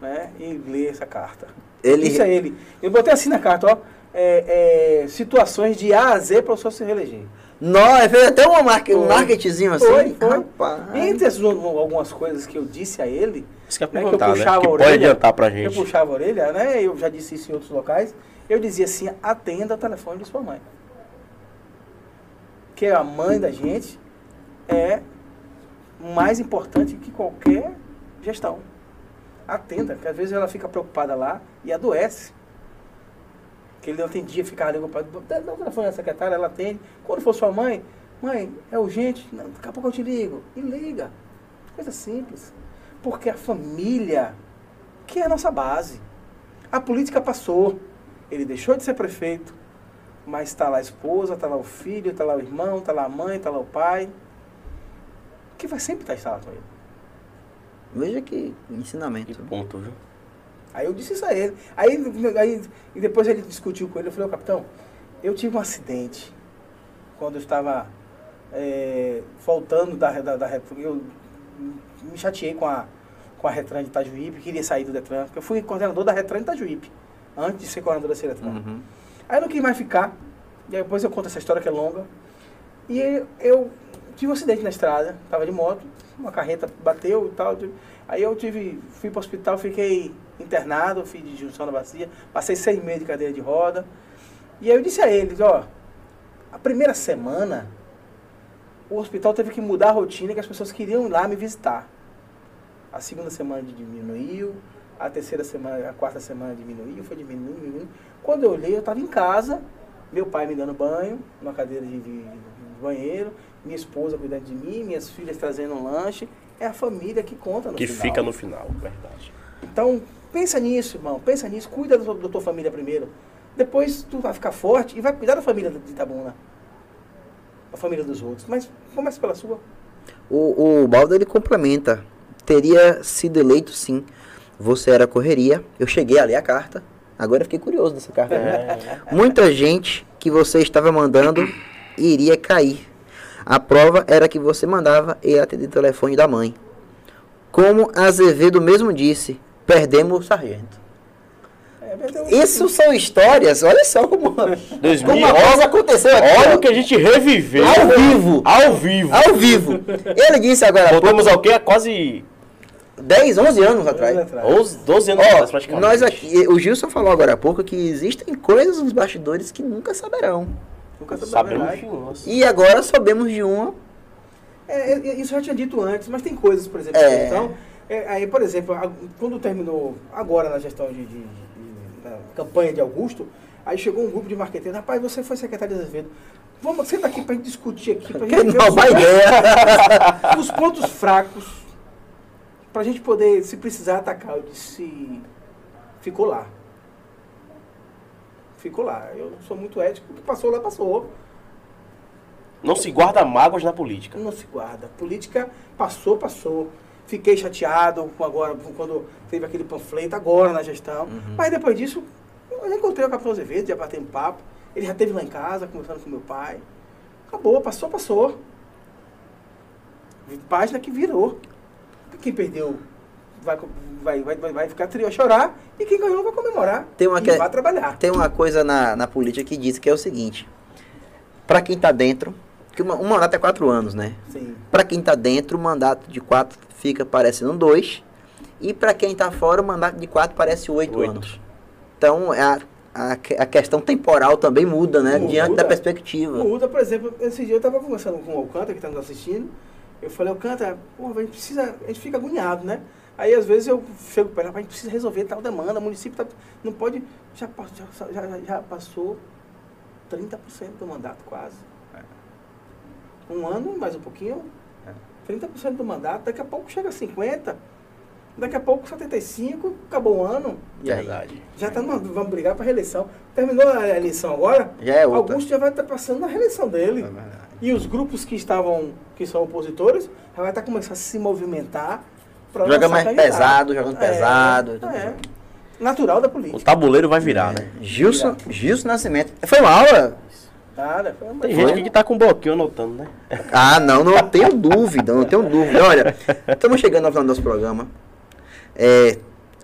Né? E lê essa carta. Ele, Isso é ele. Eu botei assim na carta, ó. é, é, situações de A a Z para o senhor se reeleger. Não, fez até uma marque, um Foi. marketzinho assim. Foi, foi. Rapaz. Entre as, algumas coisas que eu disse a ele, Isso que é né, que eu né? puxava Que a pode orelha. adiantar pra eu gente. puxava a orelha, né? Eu já disse isso em outros locais. Eu dizia assim, atenda o telefone de sua mãe. Que a mãe da gente é mais importante que qualquer gestão. Atenda, que às vezes ela fica preocupada lá e adoece. Que ele não atendia, ficava ali ocupado. Dá o telefone da secretária, ela atende. Quando for sua mãe, mãe, é urgente? Não, daqui a pouco eu te ligo. E liga. Coisa simples. Porque a família, que é a nossa base. A política passou. Ele deixou de ser prefeito. Mas está lá a esposa, está lá o filho, está lá o irmão, está lá a mãe, está lá o pai. Que vai sempre estar lá com ele. Veja que ensinamento. Que ponto, viu? Aí eu disse isso a ele. Aí, aí e depois ele discutiu com ele. Eu falei, ô capitão, eu tive um acidente quando eu estava é, voltando da, da, da. Eu me chateei com a, com a Retran de Itajuípe, queria sair do Detran, porque eu fui coordenador da Retran de Itajuípe, antes de ser coordenador da Ciretran. Uhum. Aí eu não quis mais ficar. E aí depois eu conto essa história que é longa. E eu tive um acidente na estrada, tava de moto, uma carreta bateu e tal. Aí eu tive, fui para o hospital, fiquei internado, fiz de junção na bacia, passei seis meses de cadeira de roda. E aí eu disse a eles, ó, a primeira semana o hospital teve que mudar a rotina que as pessoas queriam ir lá me visitar. A segunda semana diminuiu, a terceira semana, a quarta semana diminuiu, foi diminuindo, diminuindo. Quando eu olhei, eu estava em casa, meu pai me dando banho, numa cadeira de, de, de banheiro, minha esposa cuidando de mim, minhas filhas trazendo um lanche. É a família que conta no que final. Que fica no final, verdade. Então, pensa nisso, irmão. Pensa nisso. Cuida da tua, da tua família primeiro. Depois tu vai ficar forte e vai cuidar da família de Itabuna. A família dos outros. Mas começa pela sua. O, o Baldo, ele complementa. Teria sido eleito, sim. Você era correria. Eu cheguei a ler a carta. Agora eu fiquei curioso dessa carta. É. Muita gente que você estava mandando iria cair. A prova era que você mandava e atender o telefone da mãe. Como Azevedo mesmo disse, perdemos o sargento. É, Isso são histórias, olha só como, 2000, como a coisa aconteceu aqui. Olha o que a gente reviveu. Ao vivo. Ao vivo. Ao vivo. Ele disse agora. Voltamos ao quê? Há quase 10, 11 anos atrás. 11, 12 anos atrás, praticamente. Nós aqui, o Gilson falou agora há pouco que existem coisas nos bastidores que nunca saberão. Nunca sabemos de uma. E agora sabemos de uma. É, isso eu já tinha dito antes, mas tem coisas, por exemplo, É. então, é, aí, por exemplo, a- quando terminou agora na gestão de, de- de- campanha de Augusto, aí chegou um grupo de marqueteiros, rapaz, você foi secretário de Azevedo. Vamos, senta aqui pra gente discutir aqui, Que gente ver os, ideia. os pontos fracos, pra gente poder, se precisar, atacar. Eu disse, ficou lá. Ficou lá. Eu sou muito ético, o que passou lá, passou. Não se guarda mágoas na política. Não se guarda. Política passou, passou. Fiquei chateado com agora, com quando teve aquele panfleto, agora na gestão. Mas depois disso, eu já encontrei o capitão Azevedo, já batemos papo. Ele já esteve lá em casa, conversando com meu pai. Acabou, passou, passou. Página que virou. Quem perdeu vai, vai, vai, vai, ficar trio a chorar e quem ganhou vai comemorar. Tem uma e que- vai trabalhar. Tem uma coisa na, na política que diz que é o seguinte: para quem tá dentro, que uma, um mandato é quatro anos, né? Para quem tá dentro, o mandato de quatro fica parecendo dois. E para quem tá fora, o mandato de quatro parece oito, Oito. anos. Então, a, a, que- a questão temporal também muda, né? Muda. Diante da perspectiva. Muda, por exemplo, esse dia eu estava conversando com o Alcântara, que está nos assistindo. Eu falei, Alcântara, pô, a gente precisa, a gente fica agoniado, né? Aí às vezes eu chego para ela, a gente precisa resolver tal demanda, o município tá, não pode, já, já, já, já passou 30% do mandato quase. Um ano, mais um pouquinho, 30% do mandato, daqui a pouco chega a 50%, daqui a pouco 75%, acabou o ano, E aí? Verdade. já tá numa, vamos brigar para reeleição. Terminou a eleição agora, Já é outra. Augusto já vai estar passando na reeleição dele. E os grupos que estavam, que são opositores, já vai estar começando a se movimentar para Joga mais pesado, jogando pesado. É, natural da O política. tabuleiro vai virar, né? Gilson, Gilson Nascimento. Foi uma aula? Nada, foi uma Tem gente aqui que tá com um bloquinho anotando, né? Ah, não, não tenho dúvida, não tenho dúvida. Olha, estamos chegando ao final do nosso programa. É,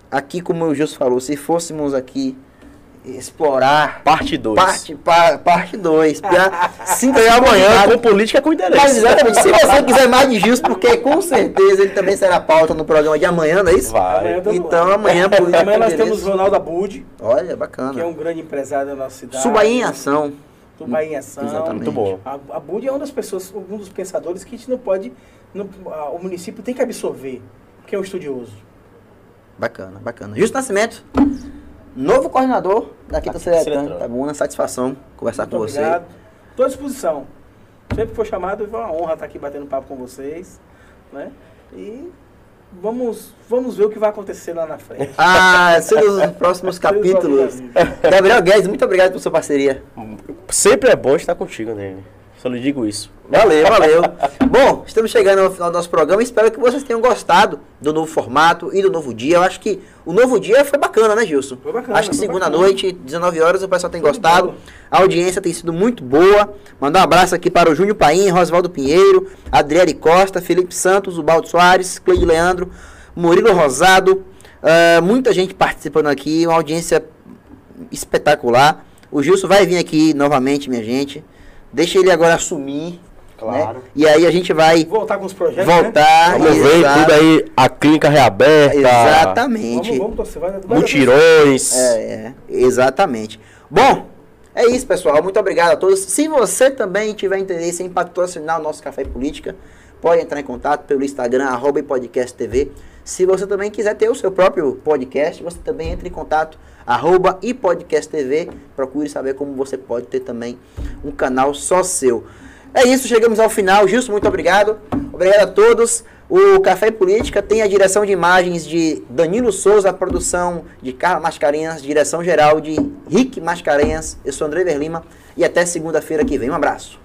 aqui, como o Gilson falou, se fôssemos aqui explorar Parte 2. parte 2, pa, parte dois, pra cinco Até amanhã convidados. com política com Mas interesse. exatamente, se você quiser mais de Gilson, porque com certeza ele também será pauta no programa de amanhã, não é isso? Vai. Amanhã Então amanhã política Amanhã com nós temos interesse. Ronaldo Abud, Olha, que é bacana. um grande empresário da nossa cidade. Subaí em ação. Tubaí em ação. Exatamente. Muito bom. A, a Bud é uma das pessoas, um dos pensadores que a gente não pode, não- a- o município tem que absorver, que é um estudioso. Bacana, bacana. Justo Nascimento, novo coordenador da Quinta. Seretran. Tá bom, uma satisfação conversar Muito com você. obrigado. Estou à disposição. Sempre que for chamado, foi uma honra estar aqui batendo papo com vocês. Né? E vamos, vamos ver o que vai acontecer lá na frente. Ah, sendo os próximos capítulos. Gabriel Guedes, muito obrigado por sua parceria. Sempre é bom estar contigo, né? Só lhe digo isso. Valeu, valeu. Bom, estamos chegando ao final do nosso programa. Espero que vocês tenham gostado do novo formato e do novo dia. Eu acho que o novo dia foi bacana, né, Gilson? Foi bacana, Acho que segunda bacana. noite, 19 horas, o pessoal tem Foi gostado. boa. A audiência tem sido muito boa. Mandar um abraço aqui para o Júnior Paim, Rosvaldo Pinheiro, Adriele Costa, Felipe Santos, Ubaldo Soares, Cleide Leandro, Murilo Rosado. ah, muita gente participando aqui, uma audiência espetacular. O Gilson vai vir aqui novamente, minha gente. Deixa ele agora assumir. Claro. Né? E aí a gente vai Voltar com os projetos, né? voltar. Vamos ver exato- tudo aí, a clínica reaberta, Exatamente. Vamos, vamos. Vai, vai mutirões. É, é, exatamente. Bom, é isso, pessoal. Muito obrigado a todos. Se você também tiver interesse em patrocinar o nosso Café Política, pode entrar em contato pelo Instagram, arroba podcast TV. Se você também quiser ter o seu próprio podcast, você também entra em contato, arroba e podcast TV. Procure saber como você pode ter também um canal só seu. É isso, chegamos ao final. Gilson, muito obrigado. Obrigado a todos. O Café Política tem a direção de imagens de Danilo Souza, a produção de Carla Mascarenhas, direção geral de Rick Mascarenhas. Eu sou André Verlima e até segunda-feira que vem. Um abraço.